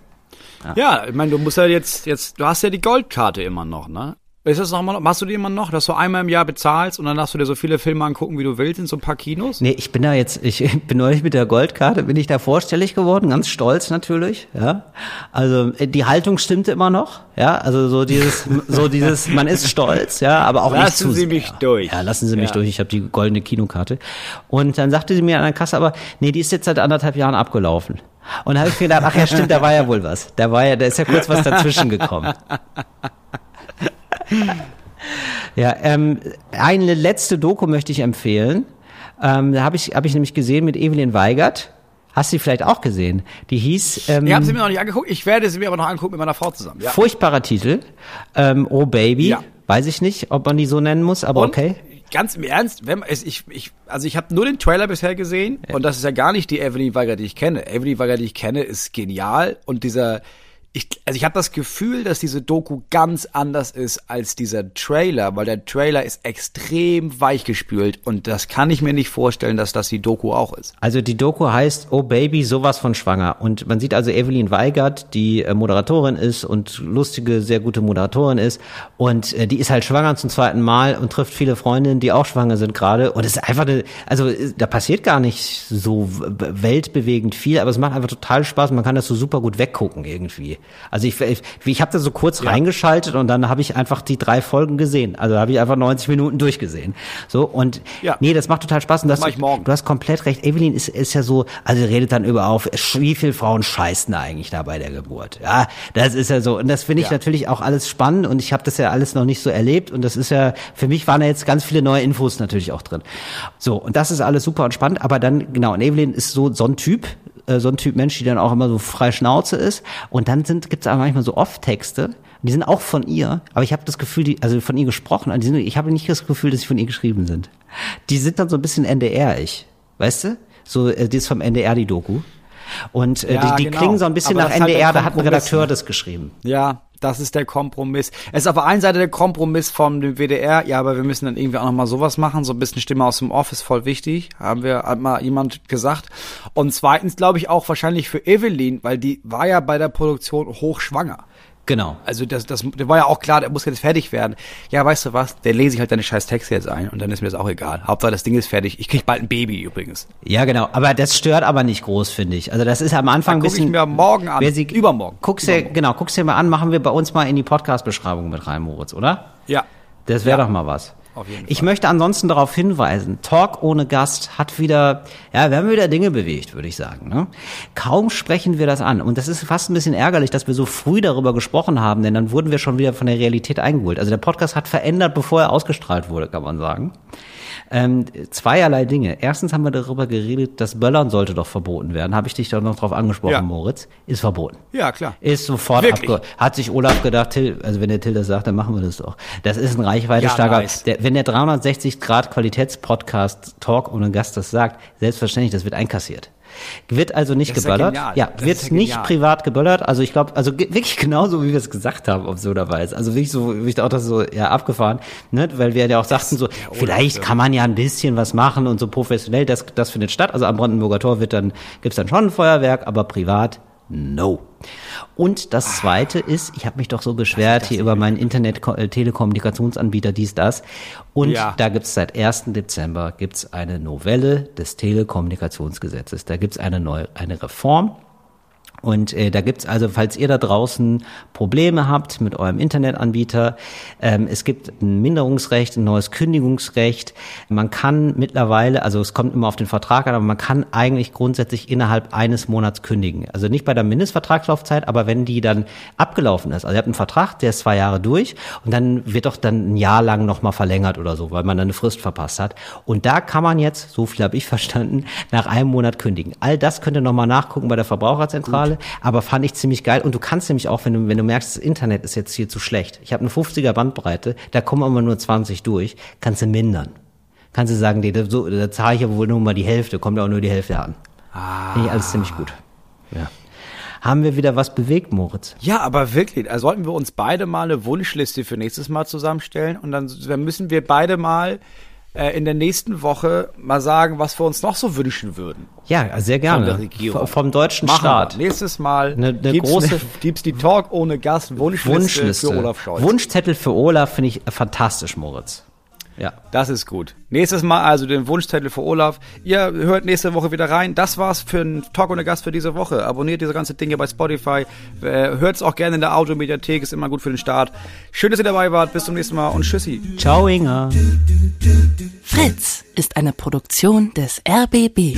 Ja, ich meine, du musst ja jetzt, jetzt, du hast ja die Goldkarte immer noch, ne? Ist das noch mal, machst du die immer noch, dass du einmal im Jahr bezahlst und dann darfst du dir so viele Filme angucken, wie du willst, in so ein paar Kinos? Nee, ich bin da jetzt, ich bin neulich mit der Goldkarte, bin ich da vorstellig geworden, ganz stolz natürlich, ja. Also äh, die Haltung stimmte immer noch, ja. Also so dieses, so dieses, man ist stolz, ja, aber auch nicht Lassen Sie mich durch. Ja, lassen Sie mich Ja. durch. Ich habe die goldene Kinokarte. Und dann sagte sie mir an der Kasse, aber nee, die ist jetzt seit anderthalb Jahren abgelaufen. Und da habe ich mir gedacht, ach ja, stimmt, da war ja wohl was. Da war ja, da ist ja kurz was dazwischen gekommen. Ja, ähm, eine letzte Doku möchte ich empfehlen. Ähm, da habe ich, hab ich nämlich gesehen mit Evelyn Weigert. Hast du die vielleicht auch gesehen? Die hieß ähm, Ich habe sie mir noch nicht angeguckt, ich werde sie mir aber noch angucken mit meiner Frau zusammen. Ja. furchtbarer Titel. Ähm, oh Baby. Ja. Weiß ich nicht, ob man die so nennen muss, aber Und okay. Ganz im Ernst, wenn ich, ich, also ich habe nur den Trailer bisher gesehen und das ist ja gar nicht die Evelyn Weiger, die ich kenne. Evelyn Weiger, die ich kenne, ist genial und dieser ich, also ich habe das Gefühl, dass diese Doku ganz anders ist als dieser Trailer, weil der Trailer ist extrem weichgespült und das kann ich mir nicht vorstellen, dass das die Doku auch ist. Also die Doku heißt Oh Baby, sowas von schwanger. Und man sieht also Evelyn Weigert, die äh, Moderatorin ist und lustige, sehr gute Moderatorin ist. Und äh, die ist halt schwanger zum zweiten Mal und trifft viele Freundinnen, die auch schwanger sind gerade. Und es ist einfach eine, also äh, da passiert gar nicht so weltbewegend viel, aber es macht einfach total Spaß. Man kann das so super gut weggucken irgendwie. Also ich, ich, ich habe da so kurz ja. reingeschaltet und dann habe ich einfach die drei Folgen gesehen. Also habe ich einfach 90 Minuten durchgesehen. So und ja. nee, das macht total Spaß. Und das, das du hast komplett recht. Evelyn ist, ist ja so, also redet dann über auf, wie viele Frauen scheißen da eigentlich da bei der Geburt. Ja, das ist ja so. Und das finde ich ja. natürlich auch alles spannend und ich habe das ja alles noch nicht so erlebt. Und das ist ja, für mich waren da jetzt ganz viele neue Infos natürlich auch drin. So, und das ist alles super und spannend, aber dann, genau, und Evelyn ist so, so ein Typ, äh, so ein Typ Mensch, die dann auch immer so frei Schnauze ist. Und dann sind gibt's aber manchmal so Off-Texte, die sind auch von ihr, aber ich habe das Gefühl, die, also von ihr gesprochen, die sind, ich habe nicht das Gefühl, dass sie von ihr geschrieben sind. Die sind dann so ein bisschen NDR-ich, weißt du? So, äh, die ist vom NDR, die Doku. Und äh, ja, die, die genau. klingen so ein bisschen aber nach NDR, da hat ein Redakteur das geschrieben. Ja, das ist der Kompromiss. Es ist auf der einen Seite der Kompromiss vom WDR, ja, aber wir müssen dann irgendwie auch nochmal sowas machen, so ein bisschen Stimme aus dem Office, voll wichtig, haben wir, hat mal jemand gesagt. Und zweitens glaube ich auch wahrscheinlich für Evelyn, weil die war ja bei der Produktion hochschwanger. Genau. Also das, das, das war ja auch klar, der muss jetzt fertig werden. Ja, weißt du was, der lese ich halt deine scheiß Texte jetzt ein und dann ist mir das auch egal. Hauptsache das Ding ist fertig. Ich krieg bald ein Baby übrigens. Ja, genau. Aber das stört aber nicht groß, finde ich. Also das ist am Anfang ein bisschen... Guck ich mir morgen an. Sie, übermorgen. Guck's dir, genau, guck's dir mal an, machen wir bei uns mal in die Podcast-Beschreibung mit rein, Moritz, oder? Ja. Das wäre ja. doch mal was. Auf jeden Fall. Ich möchte ansonsten darauf hinweisen, Talk ohne Gast hat wieder, ja, wir haben wieder Dinge bewegt, würde ich sagen. Ne? Kaum sprechen wir das an. Und das ist fast ein bisschen ärgerlich, dass wir so früh darüber gesprochen haben, denn dann wurden wir schon wieder von der Realität eingeholt. Also der Podcast hat verändert, bevor er ausgestrahlt wurde, kann man sagen. Ähm, zweierlei Dinge. Erstens haben wir darüber geredet, dass Böllern sollte doch verboten werden. Habe ich dich doch noch drauf angesprochen, ja. Moritz. Ist verboten. Ja, klar. Ist sofort abge Hat sich Olaf gedacht, Till, also wenn der Till das sagt, dann machen wir das doch. Das ist ein reichweitestarker, ja, nice. der, wenn der 360 Grad Qualitätspodcast Talk ohne Gast das sagt, selbstverständlich, das wird einkassiert. Wird also nicht das geböllert. Ja, ja wird ja nicht privat geböllert. Also ich glaube, also wirklich genauso, wie wir es gesagt haben, absurderweise. Also wirklich so, wie ich auch das so ja abgefahren, ne? weil wir ja auch sagten so, vielleicht kann man ja ein bisschen was machen und so professionell. Das, das findet statt. Also am Brandenburger Tor wird dann gibt's dann schon ein Feuerwerk, aber privat no. Und das zweite ist, ich habe mich doch so beschwert hier über meinen Internet-Telekommunikationsanbieter, dies, das. Und ja. da gibt's seit 1. Dezember gibt's eine Novelle des Telekommunikationsgesetzes. Da gibt's eine neue, eine Reform. Und äh, da gibt's also, falls ihr da draußen Probleme habt mit eurem Internetanbieter, ähm, es gibt ein Minderungsrecht, ein neues Kündigungsrecht. Man kann mittlerweile, also es kommt immer auf den Vertrag an, aber man kann eigentlich grundsätzlich innerhalb eines Monats kündigen. Also nicht bei der Mindestvertragslaufzeit, aber wenn die dann abgelaufen ist. Also ihr habt einen Vertrag, der ist zwei Jahre durch und dann wird doch dann ein Jahr lang nochmal verlängert oder so, weil man dann eine Frist verpasst hat. Und da kann man jetzt, so viel habe ich verstanden, nach einem Monat kündigen. All das könnt ihr nochmal nachgucken bei der Verbraucherzentrale. Gut aber fand ich ziemlich geil. Und du kannst nämlich auch, wenn du, wenn du merkst, das Internet ist jetzt hier zu schlecht. Ich habe eine 50er Bandbreite, da kommen aber nur 20 durch, kannst du mindern. Kannst du sagen, da, so, da zahle ich aber wohl nur mal die Hälfte, kommt auch nur die Hälfte an. Ah. Finde ich alles ziemlich gut. Ja haben wir wieder was bewegt, Moritz. Ja, aber wirklich, also sollten wir uns beide mal eine Wunschliste für nächstes Mal zusammenstellen und dann, dann müssen wir beide mal äh, in der nächsten Woche mal sagen, was wir uns noch so wünschen würden. Ja, sehr gerne. Regierung. vom deutschen Machen Staat. Wir. Nächstes Mal eine, eine gibt's große, eine, gibt's die Talk ohne Gast Wunschliste, Wunschliste. für Olaf Scholz. Wunschzettel für Olaf finde ich fantastisch, Moritz. Ja. Das ist gut. Nächstes Mal also den Wunschzettel für Olaf. Ihr hört nächste Woche wieder rein. Das war's für ein Talk ohne Gast für diese Woche. Abonniert diese ganze Dinge bei Spotify. Äh, hört's auch gerne in der Audiomediathek. Ist immer gut für den Start. Schön, dass ihr dabei wart. Bis zum nächsten Mal und tschüssi. Ciao, Inga. Fritz ist eine Produktion des RBB.